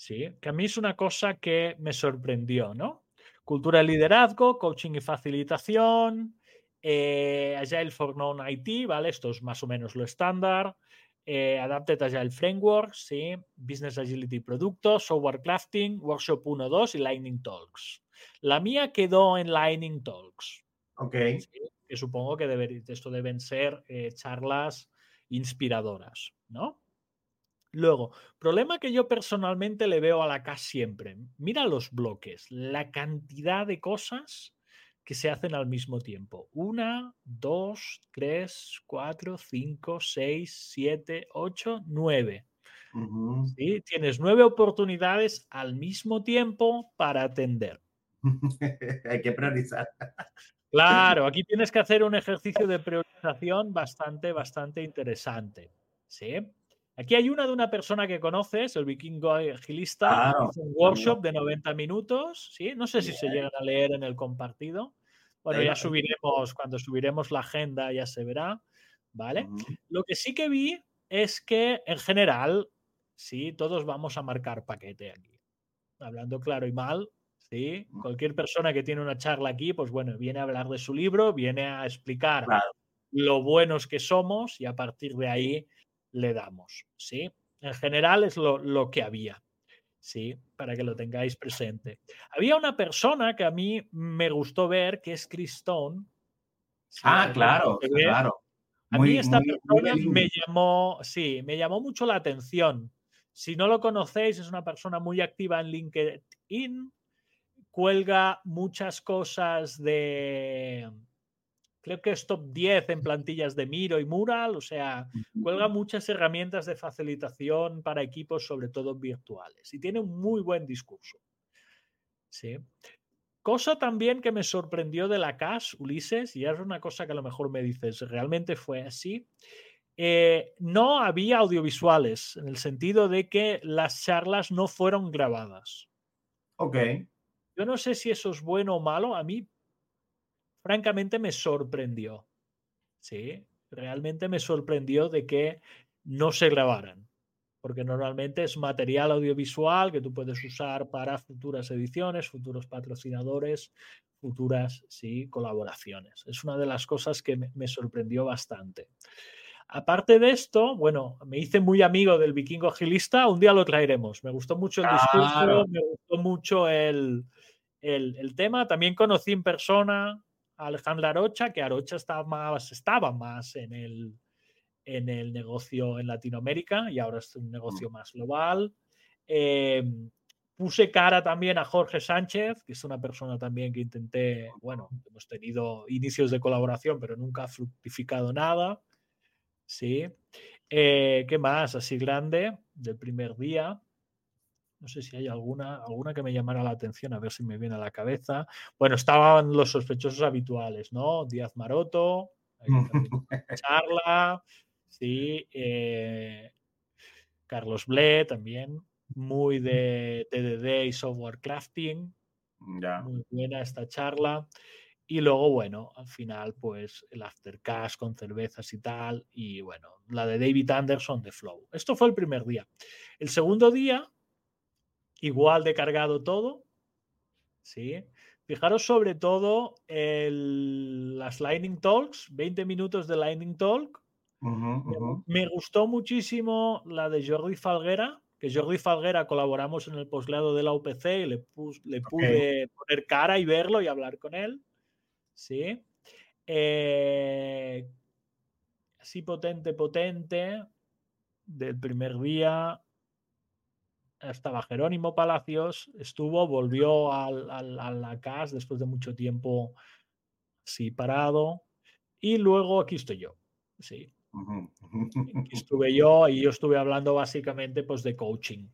Sí, que a mí es una cosa que me sorprendió, ¿no? Cultura de liderazgo, coaching y facilitación, eh, Agile for Non-IT, ¿vale? Esto es más o menos lo estándar. Eh, Adapted Agile Framework, sí. Business Agility Productos, Software Crafting, Workshop 1, 2 y Lightning Talks. La mía quedó en Lightning Talks. Ok. que supongo que deber, esto deben ser eh, charlas inspiradoras, ¿no? Luego, problema que yo personalmente le veo a la CAS siempre. Mira los bloques, la cantidad de cosas que se hacen al mismo tiempo. Una, dos, tres, cuatro, cinco, seis, siete, ocho, nueve. Tienes nueve oportunidades al mismo tiempo para atender. Hay que priorizar. Claro, aquí tienes que hacer un ejercicio de priorización bastante, bastante interesante. ¿sí? Aquí hay una de una persona que conoces, el vikingo agilista, un workshop de 90 minutos, ¿sí? No sé si se llegan a leer en el compartido. Bueno, ya subiremos, cuando subiremos la agenda ya se verá, ¿vale? Lo que sí que vi es que en general, sí, todos vamos a marcar paquete aquí. Hablando claro y mal, sí. Cualquier persona que tiene una charla aquí, pues bueno, viene a hablar de su libro, viene a explicar lo buenos que somos y a partir de ahí le damos, ¿sí? En general es lo, que había, ¿sí? Para que lo tengáis presente. Había una persona que a mí me gustó ver, que es Chris Stone. Ah, claro, claro. a mí esta persona me llamó, sí, me llamó mucho la atención. Si no lo conocéis, es una persona muy activa en LinkedIn, cuelga muchas cosas de, creo que es top 10 en plantillas de Miro y Mural, o sea, cuelga muchas herramientas de facilitación para equipos, sobre todo virtuales, y tiene un muy buen discurso. Sí. Cosa también que me sorprendió de la CAS, Ulises, y es una cosa que a lo mejor me dices, ¿realmente fue así? Eh, no había audiovisuales, en el sentido de que las charlas no fueron grabadas. Ok. Yo no sé si eso es bueno o malo. A mí francamente me sorprendió. Sí, realmente me sorprendió de que no se grabaran, porque normalmente es material audiovisual que tú puedes usar para futuras ediciones, futuros patrocinadores, futuras sí, colaboraciones. Es una de las cosas que me, sorprendió bastante. Aparte de esto, bueno, me hice muy amigo del vikingo agilista, un día lo traeremos. Me gustó mucho el discurso, me gustó mucho el, el, el, tema. También conocí en persona Alejandra Arocha, que Arocha estaba más, estaba más en, el, en el negocio en Latinoamérica y ahora es un negocio mm. más global. Em, puse cara también a Jorge Sánchez, que es una persona también que intenté, bueno, hemos tenido inicios de colaboración, pero nunca ha fructificado nada. Sí. Eh, ¿Qué más? Así grande, del primer día. No sé si hay alguna, alguna que me llamara la atención, a ver si me viene a la cabeza. Bueno, estaban los sospechosos habituales, ¿no? Díaz Maroto, Charla, sí, eh, Carlos Ble también, muy de TDD y software crafting. Muy buena esta charla. Y luego, bueno, al final, pues el aftercash con cervezas y tal. Y bueno, la de David Anderson de Flow. Esto fue el primer día. El segundo día igual de cargado todo. ¿sí? Fijaros sobre todo el, las Lightning Talks, 20 minutos de Lightning Talk. Me gustó muchísimo la de Jordi Falguera, que Jordi Falguera colaboramos en el posgrado de la UPC y le, le pude poner cara y verlo y hablar con él. Sí. Eh, así potente, potente. Del primer día estaba Jerónimo Palacios, estuvo, volvió al, a la CAS después de mucho tiempo sí parado y luego aquí estoy yo, sí. Aquí estuve yo y yo estuve hablando básicamente pues de coaching.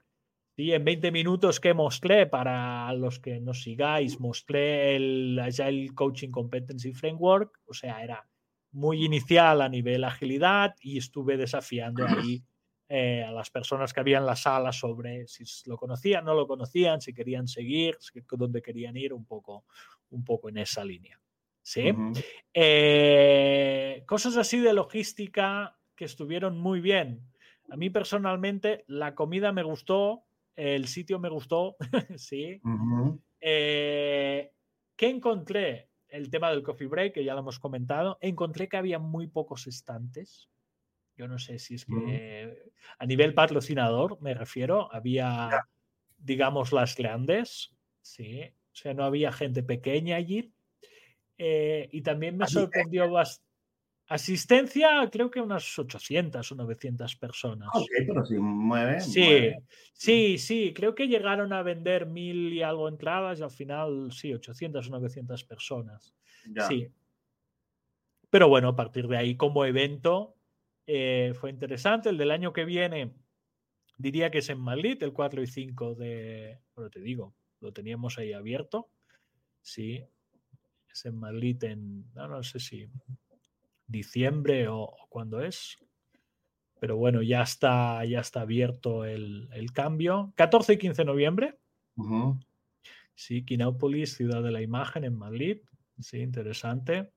Y en 20 minutos que mostré, para los que nos sigáis, mostré el Agile Coaching Competency Framework, o sea, era muy inicial a nivel agilidad y estuve desafiando ahí eh, a las personas que había en la sala sobre si lo conocían, no lo conocían, si querían seguir, dónde querían ir, un poco, un poco en esa línea. ¿sí? Eh, cosas así de logística que estuvieron muy bien. A mí personalmente la comida me gustó, el sitio me gustó, sí. Eh, ¿Qué encontré? El tema del coffee break, que ya lo hemos comentado. Encontré que había muy pocos estantes. Yo no sé si es que a nivel patrocinador me refiero, había, digamos, las grandes, sí. O sea, no había gente pequeña allí. Eh, y también me sorprendió bastante. Asistencia, creo que unas 800 o 900 personas. Ok, pero si mueve. Sí, sí, sí. Creo que llegaron a vender mil y algo entradas y al final, sí, 800 o 900 personas. Sí. Pero bueno, a partir de ahí, como evento, eh, fue interesante. El del año que viene, diría que es en Madrid, el 4 y 5 de. Bueno, te digo, lo teníamos ahí abierto. Sí, es en Madrid en. No, no sé si diciembre o, cuando es. Pero bueno, ya está, ya está abierto el, cambio. 14 y 15 de noviembre. Sí, Quinópolis, Ciudad de la Imagen en Madrid. Sí, interesante.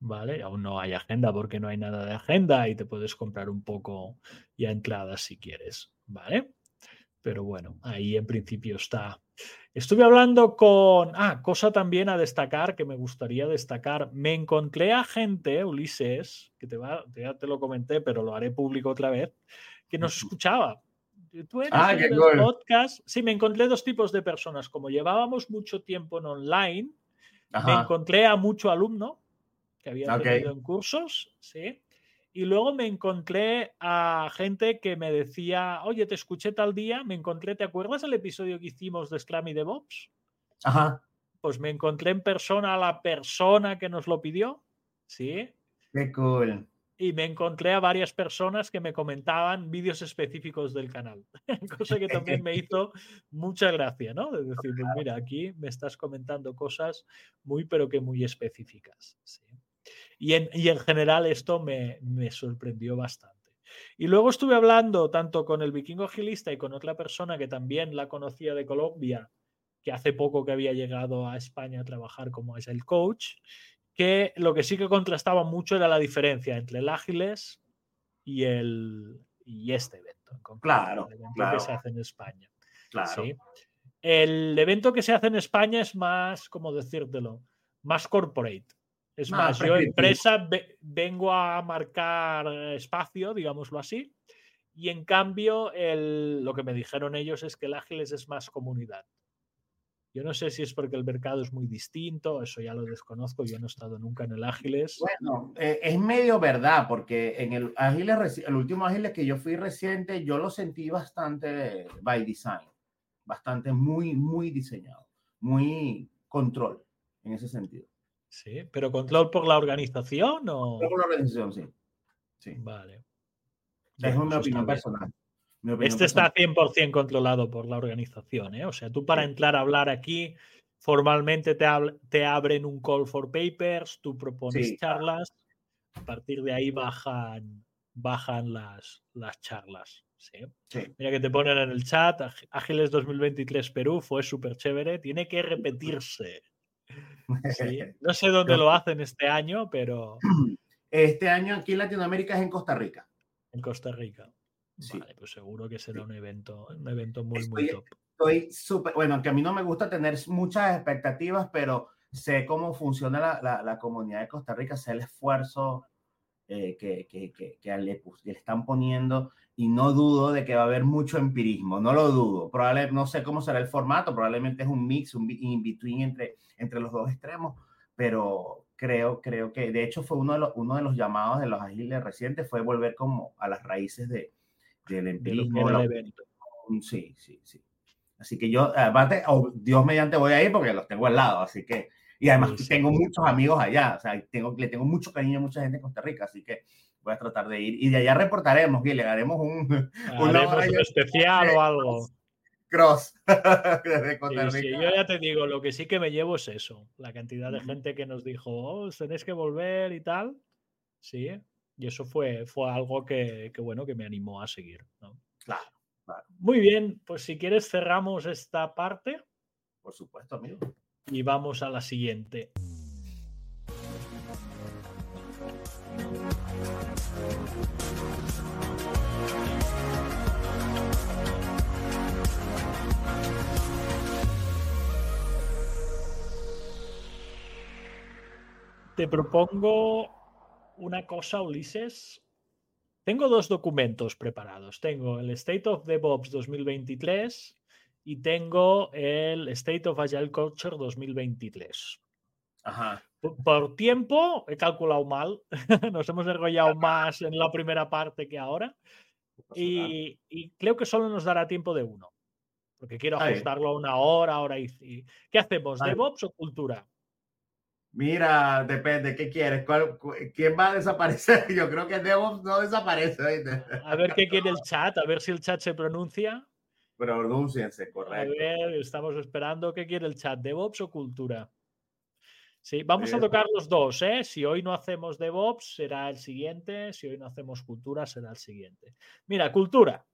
Vale, aún no hay agenda porque no hay nada de agenda y te puedes comprar un poco ya entradas si quieres. Vale. Pero bueno, ahí en principio está Estuve hablando con, ah, cosa también a destacar que me gustaría destacar. Me encontré a gente, Ulises, que te va, ya te lo comenté, pero lo haré público otra vez, que nos escuchaba. Tú eres ah, qué podcast. Sí, me encontré dos tipos de personas. Como llevábamos mucho tiempo en online, me encontré a mucho alumno que había tenido en cursos, sí. Y luego me encontré a gente que me decía, oye, te escuché tal día, me encontré, ¿te acuerdas el episodio que hicimos de Scrum y DevOps? Ajá. Pues me encontré en persona a la persona que nos lo pidió, ¿sí? Qué cool. Y me encontré a varias personas que me comentaban vídeos específicos del canal, cosa que también me hizo mucha gracia, ¿no? De decir, pues mira, aquí me estás comentando cosas muy, pero que muy específicas. ¿sí? Y en, general esto me, sorprendió bastante. Y luego estuve hablando tanto con el vikingo agilista y con otra persona que también la conocía de Colombia, que hace poco que había llegado a España a trabajar como es el coach, que lo que sí que contrastaba mucho era la diferencia entre el ágiles y, el, y este evento. claro, el evento que se hace en España. Claro. El evento que se hace en España es más, como decírtelo, más corporate. Es más, yo empresa vengo a marcar espacio, digámoslo así, y en cambio lo que me dijeron ellos es que el Ágiles es más comunidad. Yo no sé si es porque el mercado es muy distinto, eso ya lo desconozco, yo no he estado nunca en el Ágiles. Bueno, eh, es medio verdad, porque en el Ágiles, el último Ágiles que yo fui reciente, yo lo sentí bastante by design, bastante muy, muy diseñado, muy control en ese sentido. Sí, pero control por la organización o. Por la organización, sí. sí. Vale. Es una opinión personal. este está 100% controlado por la organización, ¿eh? O sea, tú para entrar a hablar aquí, formalmente te, te abren un call for papers, tú propones charlas, a partir de ahí bajan, bajan las, las charlas. ¿sí? Mira que te ponen en el chat, Ágiles 2023 Perú fue súper chévere, tiene que repetirse. No sé dónde lo hacen este año, pero. Este año aquí en Latinoamérica es en Costa Rica. En Costa Rica. Vale, pues seguro que será un evento, un evento muy, muy top. Estoy súper, bueno, aunque a mí no me gusta tener muchas expectativas, pero sé cómo funciona la, la, comunidad de Costa Rica, sé el esfuerzo eh, que, que, que, le, le, están poniendo y no dudo de que va a haber mucho empirismo, no lo dudo. Probablemente, no sé cómo será el formato, probablemente es un mix, un in-between entre, entre los dos extremos, pero creo, creo que de hecho fue uno de los, uno de los llamados de los agiles recientes, fue volver como a las raíces de, del empirismo. sí, sí, sí. Así que yo, aparte, oh, Dios mediante voy a ir porque los tengo al lado, así que, y además tengo muchos amigos allá, o sea, tengo, le tengo mucho cariño a mucha gente en Costa Rica, así que voy a tratar de ir. Y de allá reportaremos, y le haremos un, un especial o algo. Cross. yo ya te digo, lo que sí que me llevo es eso. La cantidad de gente que nos dijo, oh, tenéis que volver y tal. Sí. Y eso fue, fue algo que, bueno, que me animó a seguir. Claro, Muy bien, pues si quieres cerramos esta parte. Por supuesto, amigo. Y vamos a la siguiente. Te propongo una cosa, Ulises. Tengo dos documentos preparados. Tengo el State of DevOps 2023 y tengo el State of Agile Culture 2023. Ajá. Por, tiempo, he calculado mal. Nos hemos enrollado más en la primera parte que ahora. Y, creo que solo nos dará tiempo de uno. Porque quiero ajustarlo a una hora, hora y. ¿Qué hacemos? ¿DevOps o cultura? Mira, depende, ¿qué quieres? ¿Quién va a desaparecer? Yo creo que DevOps no desaparece. A ver qué quiere el chat, a ver si el chat se pronuncia. Pronunciense, correcto. A ver, estamos esperando qué quiere el chat, DevOps o cultura. Sí, vamos a tocar los dos, ¿eh? Si hoy no hacemos DevOps, será el siguiente. Si hoy no hacemos cultura, será el siguiente. Mira, cultura.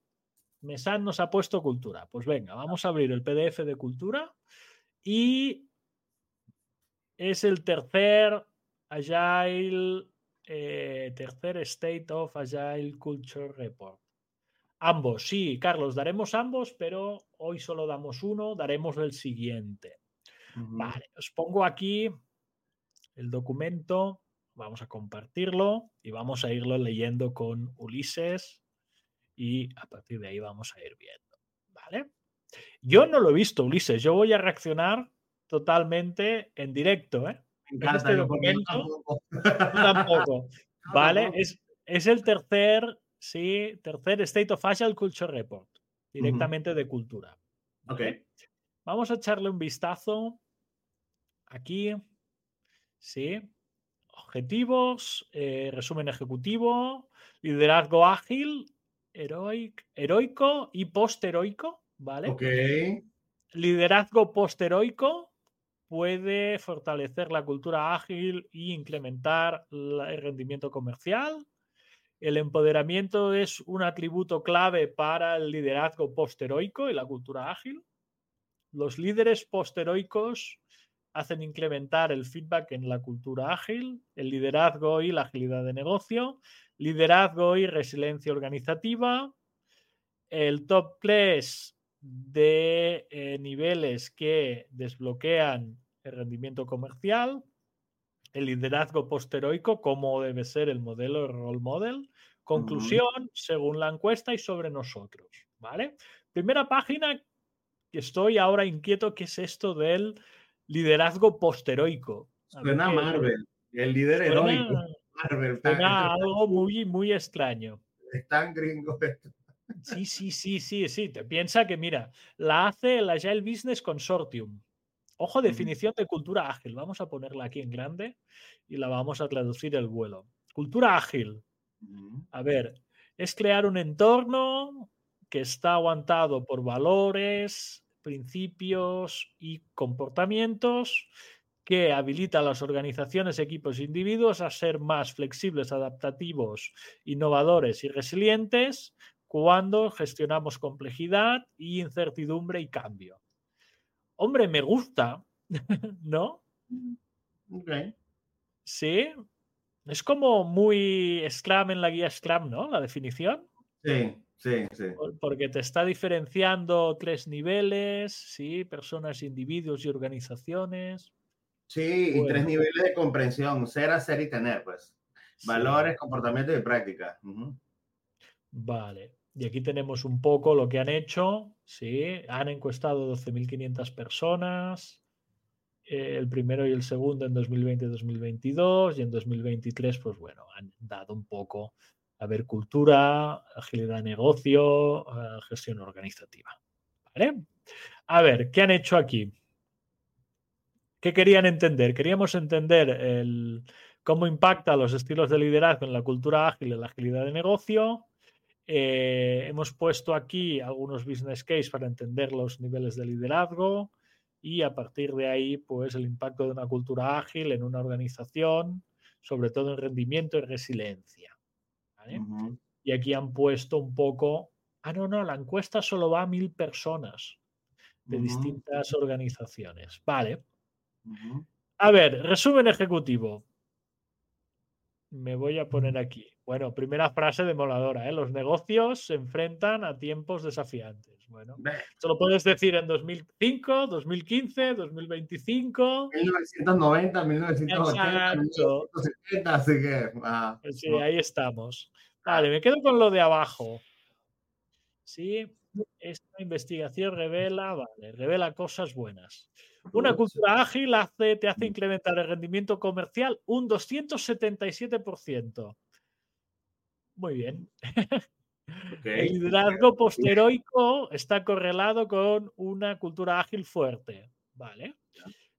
Mesan nos ha puesto cultura. Pues venga, vamos a abrir el PDF de cultura y es el tercer Agile, eh, tercer State of Agile Culture Report. Ambos, sí, Carlos, daremos ambos, pero hoy solo damos uno, daremos el siguiente. Vale, os pongo aquí el documento, vamos a compartirlo y vamos a irlo leyendo con Ulises y a partir de ahí vamos a ir viendo. ¿Vale? Yo no lo he visto, Ulises, yo voy a reaccionar totalmente en directo, ¿eh? este documento, tampoco. ¿Vale? Es, es, el tercer, sí, tercer State of Agile Culture Report, directamente de cultura. Ok. Vamos a echarle un vistazo aquí. Sí. Objetivos, eh, resumen ejecutivo, liderazgo ágil, heroico y post-heroico, ¿vale? Ok. Liderazgo post-heroico, puede fortalecer la cultura ágil e incrementar el rendimiento comercial. El empoderamiento es un atributo clave para el liderazgo posteroico y la cultura ágil. Los líderes posteroicos hacen incrementar el feedback en la cultura ágil, el liderazgo y la agilidad de negocio, liderazgo y resiliencia organizativa. El top 3 de eh, niveles que desbloquean el rendimiento comercial, el liderazgo posteroico, cómo debe ser el modelo role model, conclusión según la encuesta y sobre nosotros, ¿vale? Primera página que estoy ahora inquieto, ¿qué es esto del liderazgo posteroico? Suena Marvel, el líder heroico. Marvel, suena algo muy, muy extraño. Es tan gringo esto. Sí, sí, sí, sí, sí. Te piensa que, mira, la hace el Agile Business Consortium. Ojo, definición de cultura ágil. Vamos a ponerla aquí en grande y la vamos a traducir el vuelo. Cultura ágil. A ver, es crear un entorno que está aguantado por valores, principios y comportamientos que habilita a las organizaciones, equipos e individuos a ser más flexibles, adaptativos, innovadores y resilientes cuando gestionamos complejidad y incertidumbre y cambio hombre, me gusta, ¿no? Ok. Sí. Es como muy Scrum en la guía Scrum, ¿no? La definición. Sí, sí, sí. Porque te está diferenciando tres niveles, sí, personas, individuos y organizaciones. Sí, y tres niveles de comprensión, ser, hacer y tener, pues. Valores, comportamiento y práctica. Vale. Y aquí tenemos un poco lo que han hecho. Sí, han encuestado 12.500 personas. Eh, el primero y el segundo en 2020 y 2022. Y en 2023, pues bueno, han dado un poco a ver cultura, agilidad de negocio, eh, gestión organizativa. ¿Vale? A ver, ¿qué han hecho aquí? ¿Qué querían entender? Queríamos entender el, cómo impacta los estilos de liderazgo en la cultura ágil y la agilidad de negocio eh, hemos puesto aquí algunos business case para entender los niveles de liderazgo y a partir de ahí, pues el impacto de una cultura ágil en una organización, sobre todo en rendimiento y resiliencia. Y aquí han puesto un poco, ah, no, no, la encuesta solo va a mil personas de distintas organizaciones. Vale. A ver, resumen ejecutivo. Me voy a poner aquí. Bueno, primera frase demoladora, ¿eh? Los negocios se enfrentan a tiempos desafiantes. Bueno, esto lo puedes decir en 2005, 2015, 2025. 1990, 1980, 1970, así que... Ah, sí, ahí estamos. Vale, me quedo con lo de abajo. Sí, esta investigación revela, vale, revela cosas buenas. Una cultura ágil hace, te hace incrementar el rendimiento comercial un 277%. Muy bien. El liderazgo posteroico está correlado con una cultura ágil fuerte. Vale.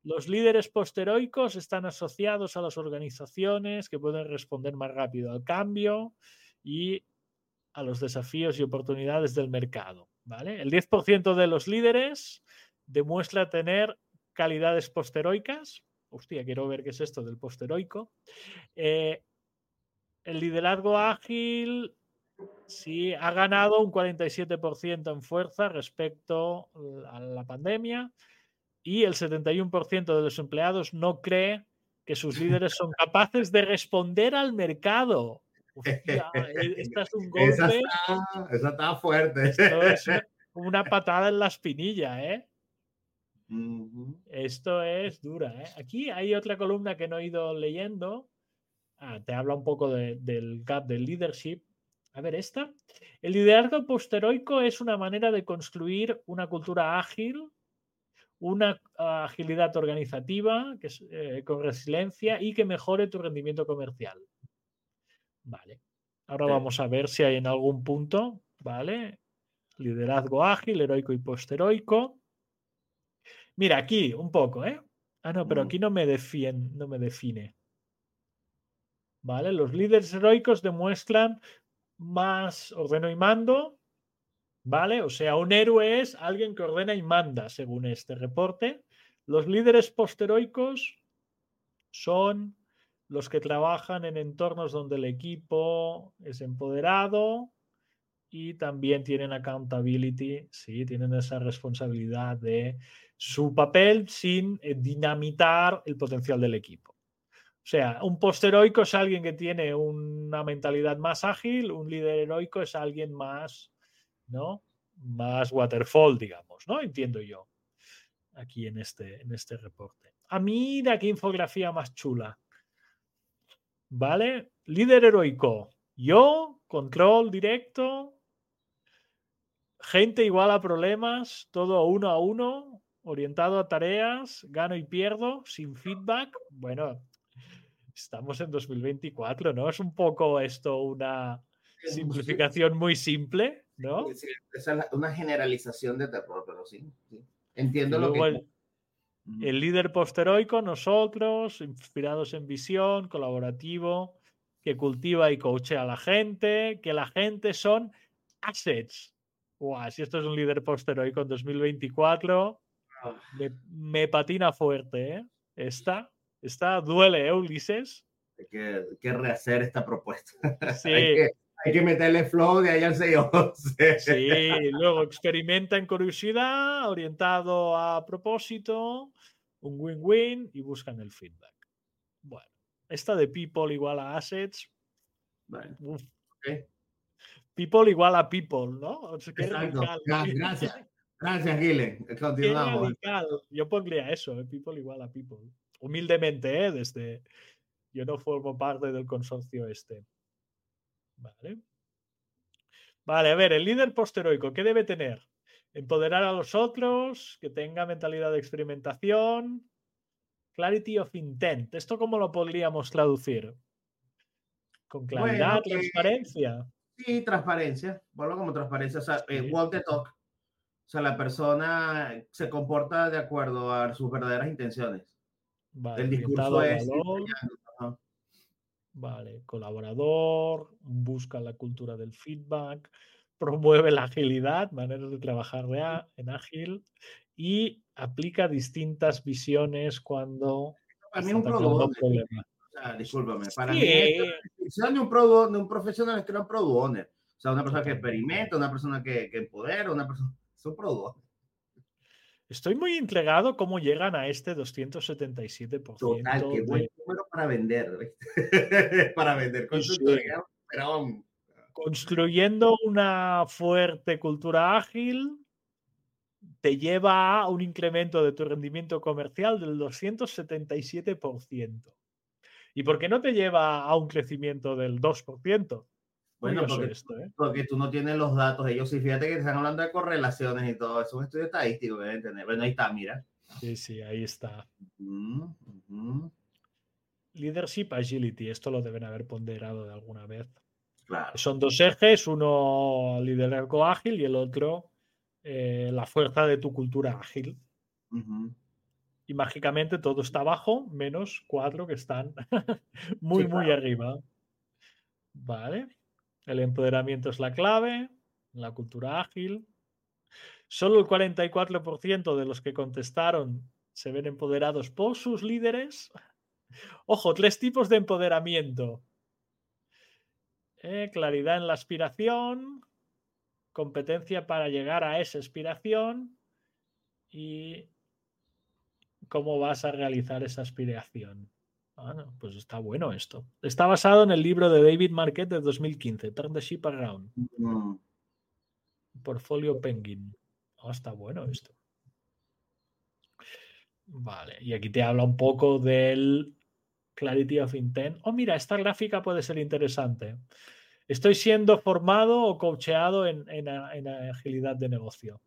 Los líderes posteroicos están asociados a las organizaciones que pueden responder más rápido al cambio y a los desafíos y oportunidades del mercado. ¿vale? El 10% de los líderes demuestra tener calidades posteroicas. Hostia, quiero ver qué es esto del posteroico. Eh, el liderazgo ágil sí ha ganado un 47% en fuerza respecto a la pandemia y el 71% de los empleados no cree que sus líderes son capaces de responder al mercado. E, esta es un golpe. Esa está, fuerte. Esto es una patada en la espinilla, ¿eh? Esto es dura, ¿eh? Aquí hay otra columna que no he ido leyendo. Ah, te habla un poco del gap del leadership. A ver, esta. El liderazgo posteroico es una manera de construir una cultura ágil, una agilidad organizativa que eh, con resiliencia y que mejore tu rendimiento comercial. Vale. Ahora vamos a ver si hay en algún punto, ¿vale? Liderazgo ágil, heroico y posteroico. Mira, aquí un poco, ¿eh? Ah, no, pero aquí no me, define, no me define. ¿Vale? Los líderes heroicos demuestran más ordeno y mando, ¿vale? O sea, un héroe es alguien que ordena y manda, según este reporte. Los líderes posteroicos son los que trabajan en entornos donde el equipo es empoderado y también tienen accountability, sí, tienen esa responsabilidad de su papel sin eh, dinamitar el potencial del equipo. O sea, un post heroico es alguien que tiene una mentalidad más ágil, un líder heroico es alguien más, ¿no? Más waterfall, digamos, ¿no? Entiendo yo aquí en este, en este reporte. A mí, de aquí infografía más chula. ¿Vale? Líder heroico. Yo, control directo, gente igual a problemas, todo uno a uno, orientado a tareas, gano y pierdo, sin feedback. Bueno, estamos en 2024, ¿no? Es un poco esto una simplificación muy simple, ¿no? es una generalización de terror, pero sí. Entiendo lo que... El líder posteroico, nosotros, inspirados en visión, colaborativo, que cultiva y coachea a la gente, que la gente son assets. Si esto es un líder posteroico en 2024, ah. me, patina fuerte, ¿eh? Esta, esta duele, ¿eh, Ulises? Hay que, rehacer esta propuesta. Sí. hay, que, meterle flow de ahí al 6 Sí, luego experimenta en curiosidad, orientado a propósito, un win-win y buscan el feedback. Bueno, esta de people igual a assets. People igual a people, ¿no? Gracias. Gracias, Gile. Continuamos. Yo pondría eso, ¿eh? people igual a people. Humildemente, ¿eh? Desde. Yo no formo parte del consorcio este. Vale. Vale, a ver, el líder posteroico, ¿qué debe tener? Empoderar a los otros, que tenga mentalidad de experimentación. Clarity of intent. ¿Esto cómo lo podríamos traducir? Con claridad, transparencia. Sí, transparencia. Bueno, como transparencia. O sea, eh, walk the talk. O sea, la persona se comporta de acuerdo a sus verdaderas intenciones. Vale, el discurso es. Vale, colaborador, busca la cultura del feedback, promueve la agilidad, maneras de trabajar en ágil y aplica distintas visiones cuando también un problema. discúlpame. Para mí, la definición de un, de un profesional es que era un product owner. O sea, una persona que experimenta, una persona que, que empodera, una persona. Es un product Estoy muy entregado cómo llegan a este 277%. Total, qué buen número para vender. para vender Construyendo una fuerte cultura ágil te lleva a un incremento de tu rendimiento comercial del 277%. ¿Y por qué no te lleva a un crecimiento del 2%? Bueno, porque, ¿eh? porque, tú no tienes los datos. Ellos sí, fíjate que están hablando de correlaciones y todo. Es un estudio estadístico que deben tener. Bueno, ahí está, mira. Sí, sí, ahí está. Leadership Agility, esto lo deben haber ponderado de alguna vez. Claro. Son dos ejes, uno liderazgo ágil y el otro eh, la fuerza de tu cultura ágil. Y mágicamente todo está abajo, menos cuatro que están muy, muy arriba. Vale. El empoderamiento es la clave, la cultura ágil. Solo el 44% de los que contestaron se ven empoderados por sus líderes. Ojo, tres tipos de empoderamiento. Eh, claridad en la aspiración, competencia para llegar a esa aspiración y cómo vas a realizar esa aspiración. Bueno, pues está bueno esto. Está basado en el libro de David Marquette de 2015, Turn the Ship Around. Mm. Portfolio Penguin. Oh, está bueno esto. Vale, y aquí te habla un poco del Clarity of Intent. Oh, mira, esta gráfica puede ser interesante. Estoy siendo formado o coacheado en, en, en agilidad de negocio.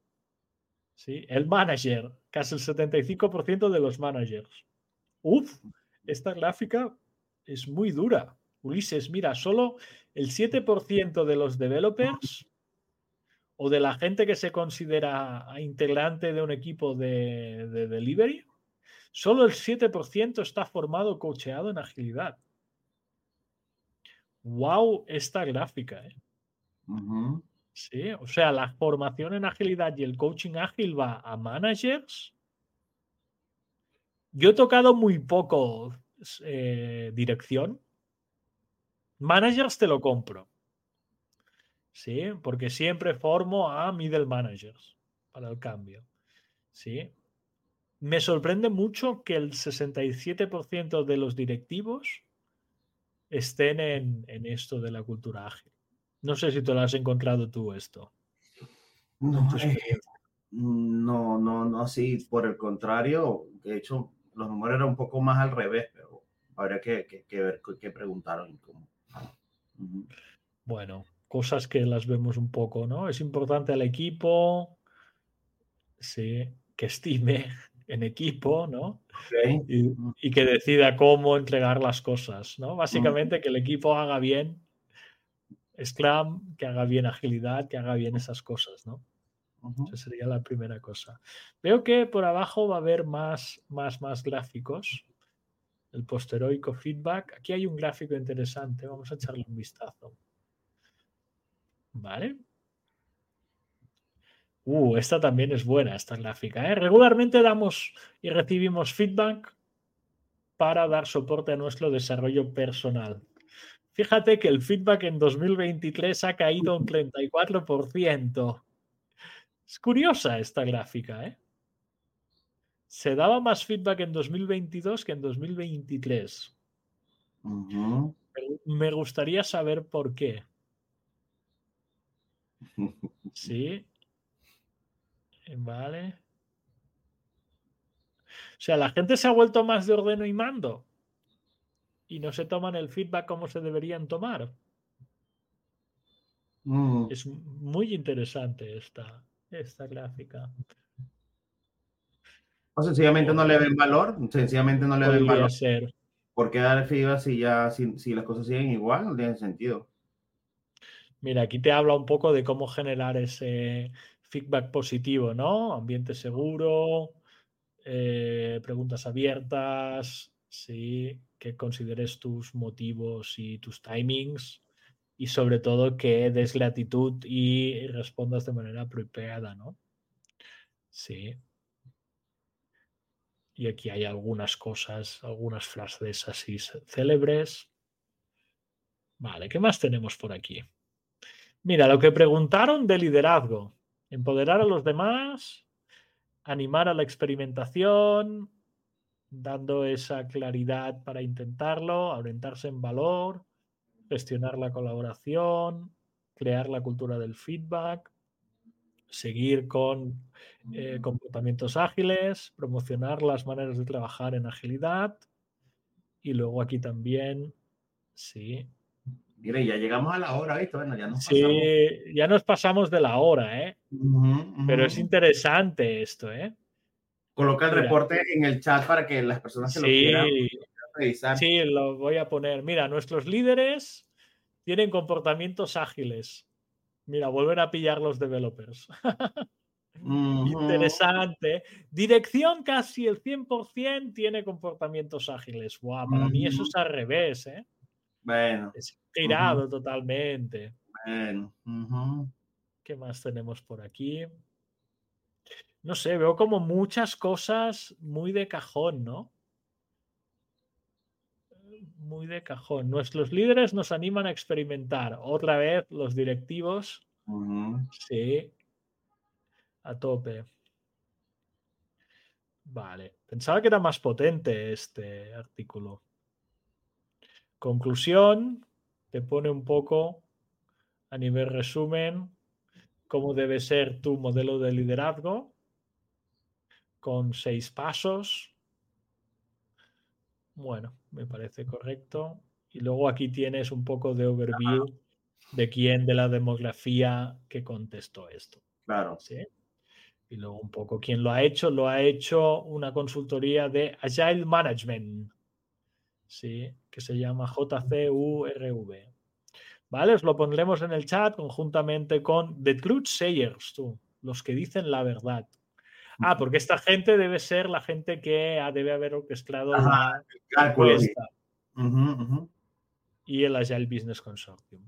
¿Sí? El manager, casi el 75% de los managers. Uf, esta gráfica es muy dura. Ulises, mira, solo el 7% de los developers o de la gente que se considera integrante de un equipo de, delivery, solo el 7% está formado coacheado en agilidad. ¡Wow! Esta gráfica. ¿eh? Sí, o sea, la formación en agilidad y el coaching ágil va a managers yo he tocado muy poco eh, dirección. Managers te lo compro. Sí, porque siempre formo a middle managers para el cambio. Sí. Me sorprende mucho que el 67% de los directivos estén en, en, esto de la cultura ágil. No sé si te lo has encontrado tú esto. No, eh, no, no, no, así, por el contrario, de hecho, los números eran un poco más al revés, pero habría que, ver qué preguntaron. Cómo. Bueno, cosas que las vemos un poco, ¿no? Es importante al equipo, sí, que estime en equipo, ¿no? Y, que decida cómo entregar las cosas, ¿no? Básicamente que el equipo haga bien Scrum, que haga bien agilidad, que haga bien esas cosas, ¿no? Esa sería la primera cosa. Veo que por abajo va a haber más, más, más gráficos. El posteroico feedback. Aquí hay un gráfico interesante. Vamos a echarle un vistazo. Vale. Uh, esta también es buena, esta gráfica. ¿eh? Regularmente damos y recibimos feedback para dar soporte a nuestro desarrollo personal. Fíjate que el feedback en 2023 ha caído un 34%. Es curiosa esta gráfica, ¿eh? Se daba más feedback en 2022 que en 2023. Me gustaría saber por qué. Sí. Vale. O sea, la gente se ha vuelto más de ordeno y mando y no se toman el feedback como se deberían tomar. Mm. Es muy interesante esta, esta gráfica. O sencillamente no le ven valor, sencillamente no le ven valor. Ser. ¿Por qué dar feedback si ya si, las cosas siguen igual? No tiene sentido. Mira, aquí te habla un poco de cómo generar ese feedback positivo, ¿no? Ambiente seguro, eh, preguntas abiertas, sí, que consideres tus motivos y tus timings y sobre todo que des gratitud y respondas de manera apropiada, ¿no? Sí. Y aquí hay algunas cosas, algunas frases así célebres. Vale, ¿qué más tenemos por aquí? Mira, lo que preguntaron de liderazgo. Empoderar a los demás, animar a la experimentación, dando esa claridad para intentarlo, orientarse en valor, gestionar la colaboración, crear la cultura del feedback, seguir con eh, comportamientos ágiles, promocionar las maneras de trabajar en agilidad y luego aquí también, sí. Mire, ya llegamos a la hora, ¿viste? Bueno, ya nos sí, ya nos pasamos de la hora, ¿eh? Pero es interesante esto, ¿eh? Coloca el reporte en el chat para que las personas se lo quieran revisar. Sí, lo voy a poner. Mira, nuestros líderes tienen comportamientos ágiles. Mira, vuelven a pillar los developers. Interesante. Dirección casi el 100% tiene comportamientos ágiles. Wow, para mí eso es al revés, ¿eh? Bueno. Es tirado totalmente. Bueno. ¿Qué más tenemos por aquí? no sé, veo como muchas cosas muy de cajón, ¿no? Muy de cajón. Nuestros líderes nos animan a experimentar. Otra vez, los directivos. Sí. A tope. Vale. Pensaba que era más potente este artículo. Conclusión. Te pone un poco a nivel resumen cómo debe ser tu modelo de liderazgo con seis pasos. Bueno, me parece correcto. Y luego aquí tienes un poco de overview de quién de la demografía que contestó esto. Claro. ¿sí? Y luego un poco quién lo ha hecho. Lo ha hecho una consultoría de Agile Management, ¿sí? que se llama JCURV. ¿Vale? Os lo pondremos en el chat conjuntamente con The Truth Sayers, tú, los que dicen la verdad. Ah, porque esta gente debe ser la gente que debe haber orquestado la encuesta. Y el Agile Business Consortium.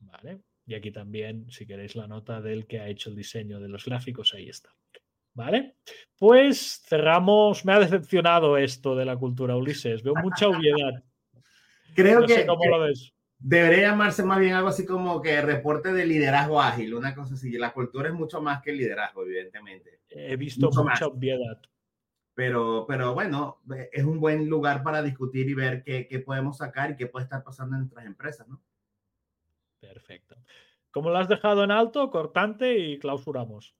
Vale. Y aquí también, si queréis la nota del que ha hecho el diseño de los gráficos, ahí está. ¿Vale? Pues cerramos. Me ha decepcionado esto de la cultura, Ulises. Veo mucha obviedad. Creo que. cómo lo ves. Debería llamarse más bien algo así como que reporte de liderazgo ágil, una cosa así. La cultura es mucho más que el liderazgo, evidentemente. He visto mucha obviedad. Pero, pero bueno, es un buen lugar para discutir y ver qué, qué podemos sacar y qué puede estar pasando en nuestras empresas, ¿no? Perfecto. Como lo has dejado en alto, cortante y clausuramos.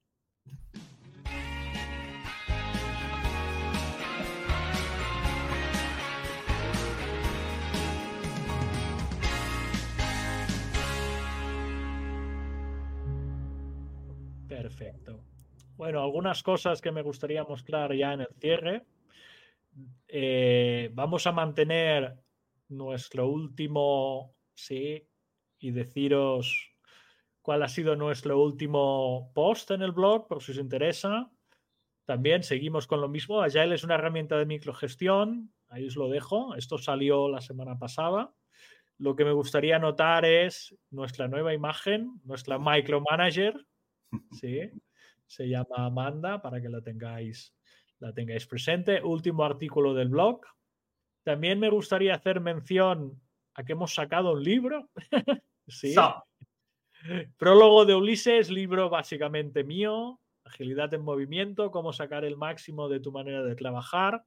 Perfecto. Bueno, algunas cosas que me gustaría mostrar ya en el cierre. Eh, vamos a mantener nuestro último, sí, y deciros cuál ha sido nuestro último post en el blog, por si os interesa. También seguimos con lo mismo. Agile es una herramienta de microgestión. Ahí os lo dejo. Esto salió la semana pasada. Lo que me gustaría notar es nuestra nueva imagen, nuestra micromanager, ¿sí? Se llama Amanda para que la tengáis, la tengáis presente. Último artículo del blog. También me gustaría hacer mención a que hemos sacado un libro. sí. Prólogo de Ulises, libro básicamente mío. Agilidad en movimiento, cómo sacar el máximo de tu manera de trabajar.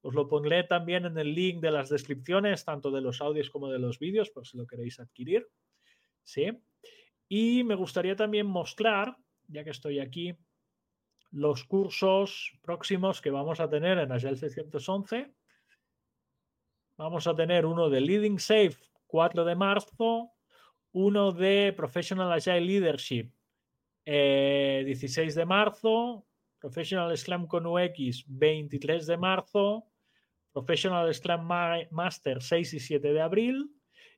Os lo pondré también en el link de las descripciones, tanto de los audios como de los vídeos, por si lo queréis adquirir. ¿Sí? Y me gustaría también mostrar ya que estoy aquí, los cursos próximos que vamos a tener en Agile 611. Vamos a tener uno de Leading Safe 4 de marzo, uno de Professional Agile Leadership 16 eh, de marzo, Professional Scrum con UX 23 de marzo, Professional Scrum Master 6 y 7 de abril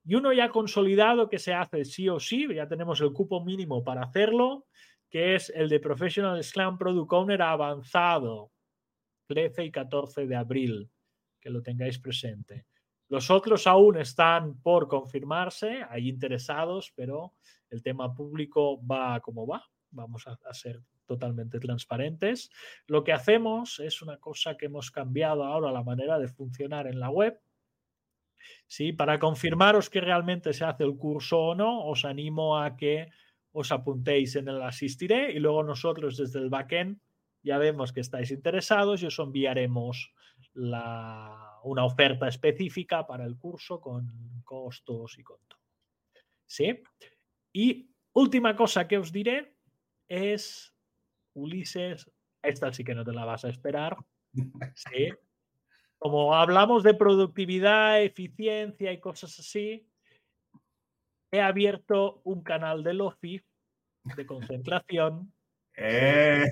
y uno ya consolidado que se hace sí o sí, ya tenemos el cupo mínimo para hacerlo, que es el de Professional Scrum Product Owner avanzado, 13 y 14 de abril, que lo tengáis presente. Los otros aún están por confirmarse, hay interesados, pero el tema público va como va. vamos a, ser totalmente transparentes. Lo que hacemos es una cosa que hemos cambiado ahora la manera de funcionar en la web. ¿sí? Para confirmaros que realmente se hace el curso o no, os animo a que os apuntéis en el asistiré y luego nosotros desde el backend ya vemos que estáis interesados y os enviaremos una oferta específica para el curso con costos y con todo. ¿Sí? Y última cosa que os diré es, Ulises, esta sí que no te la vas a esperar. ¿sí? Como hablamos de productividad, eficiencia y cosas así, he abierto un canal de Lofi de concentración. Eh.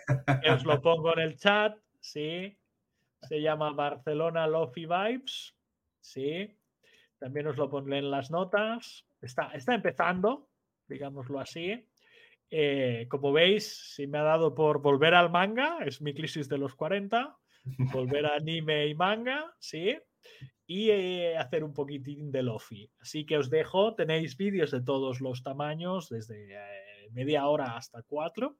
os lo pongo en el chat, ¿sí? Se llama Barcelona Lofi Vibes, ¿sí? También os lo pondré en las notas. Está, está empezando, digámoslo así. Eh, como veis, si me ha dado por volver al manga, es mi crisis de los 40, volver a anime y manga, ¿sí? Y eh, hacer un poquitín de lofi. Así que os dejo, tenéis vídeos de todos los tamaños, desde eh, media hora hasta cuatro,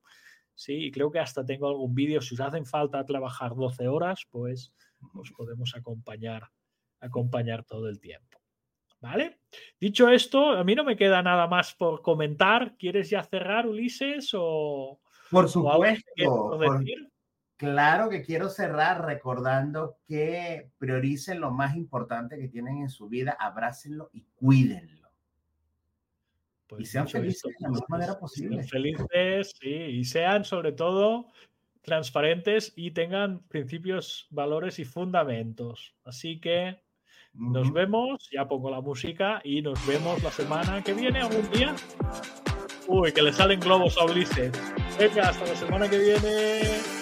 ¿sí? Y creo que hasta tengo algún vídeo, si os hacen falta trabajar 12 horas, pues os podemos acompañar, acompañar todo el tiempo. ¿Vale? Dicho esto, a mí no me queda nada más por comentar. ¿Quieres ya cerrar, Ulises? O, por supuesto. Claro que quiero cerrar recordando que prioricen lo más importante que tienen en su vida, abrácenlo y cuídenlo. Pues y sean felices de la mejor manera posible. felices, sí, y sean sobre todo transparentes y tengan principios, valores y fundamentos. Así que nos vemos, ya pongo la música y nos vemos la semana que viene, algún día. Uy, que le salen globos a Ulises. Venga, hasta la semana que viene.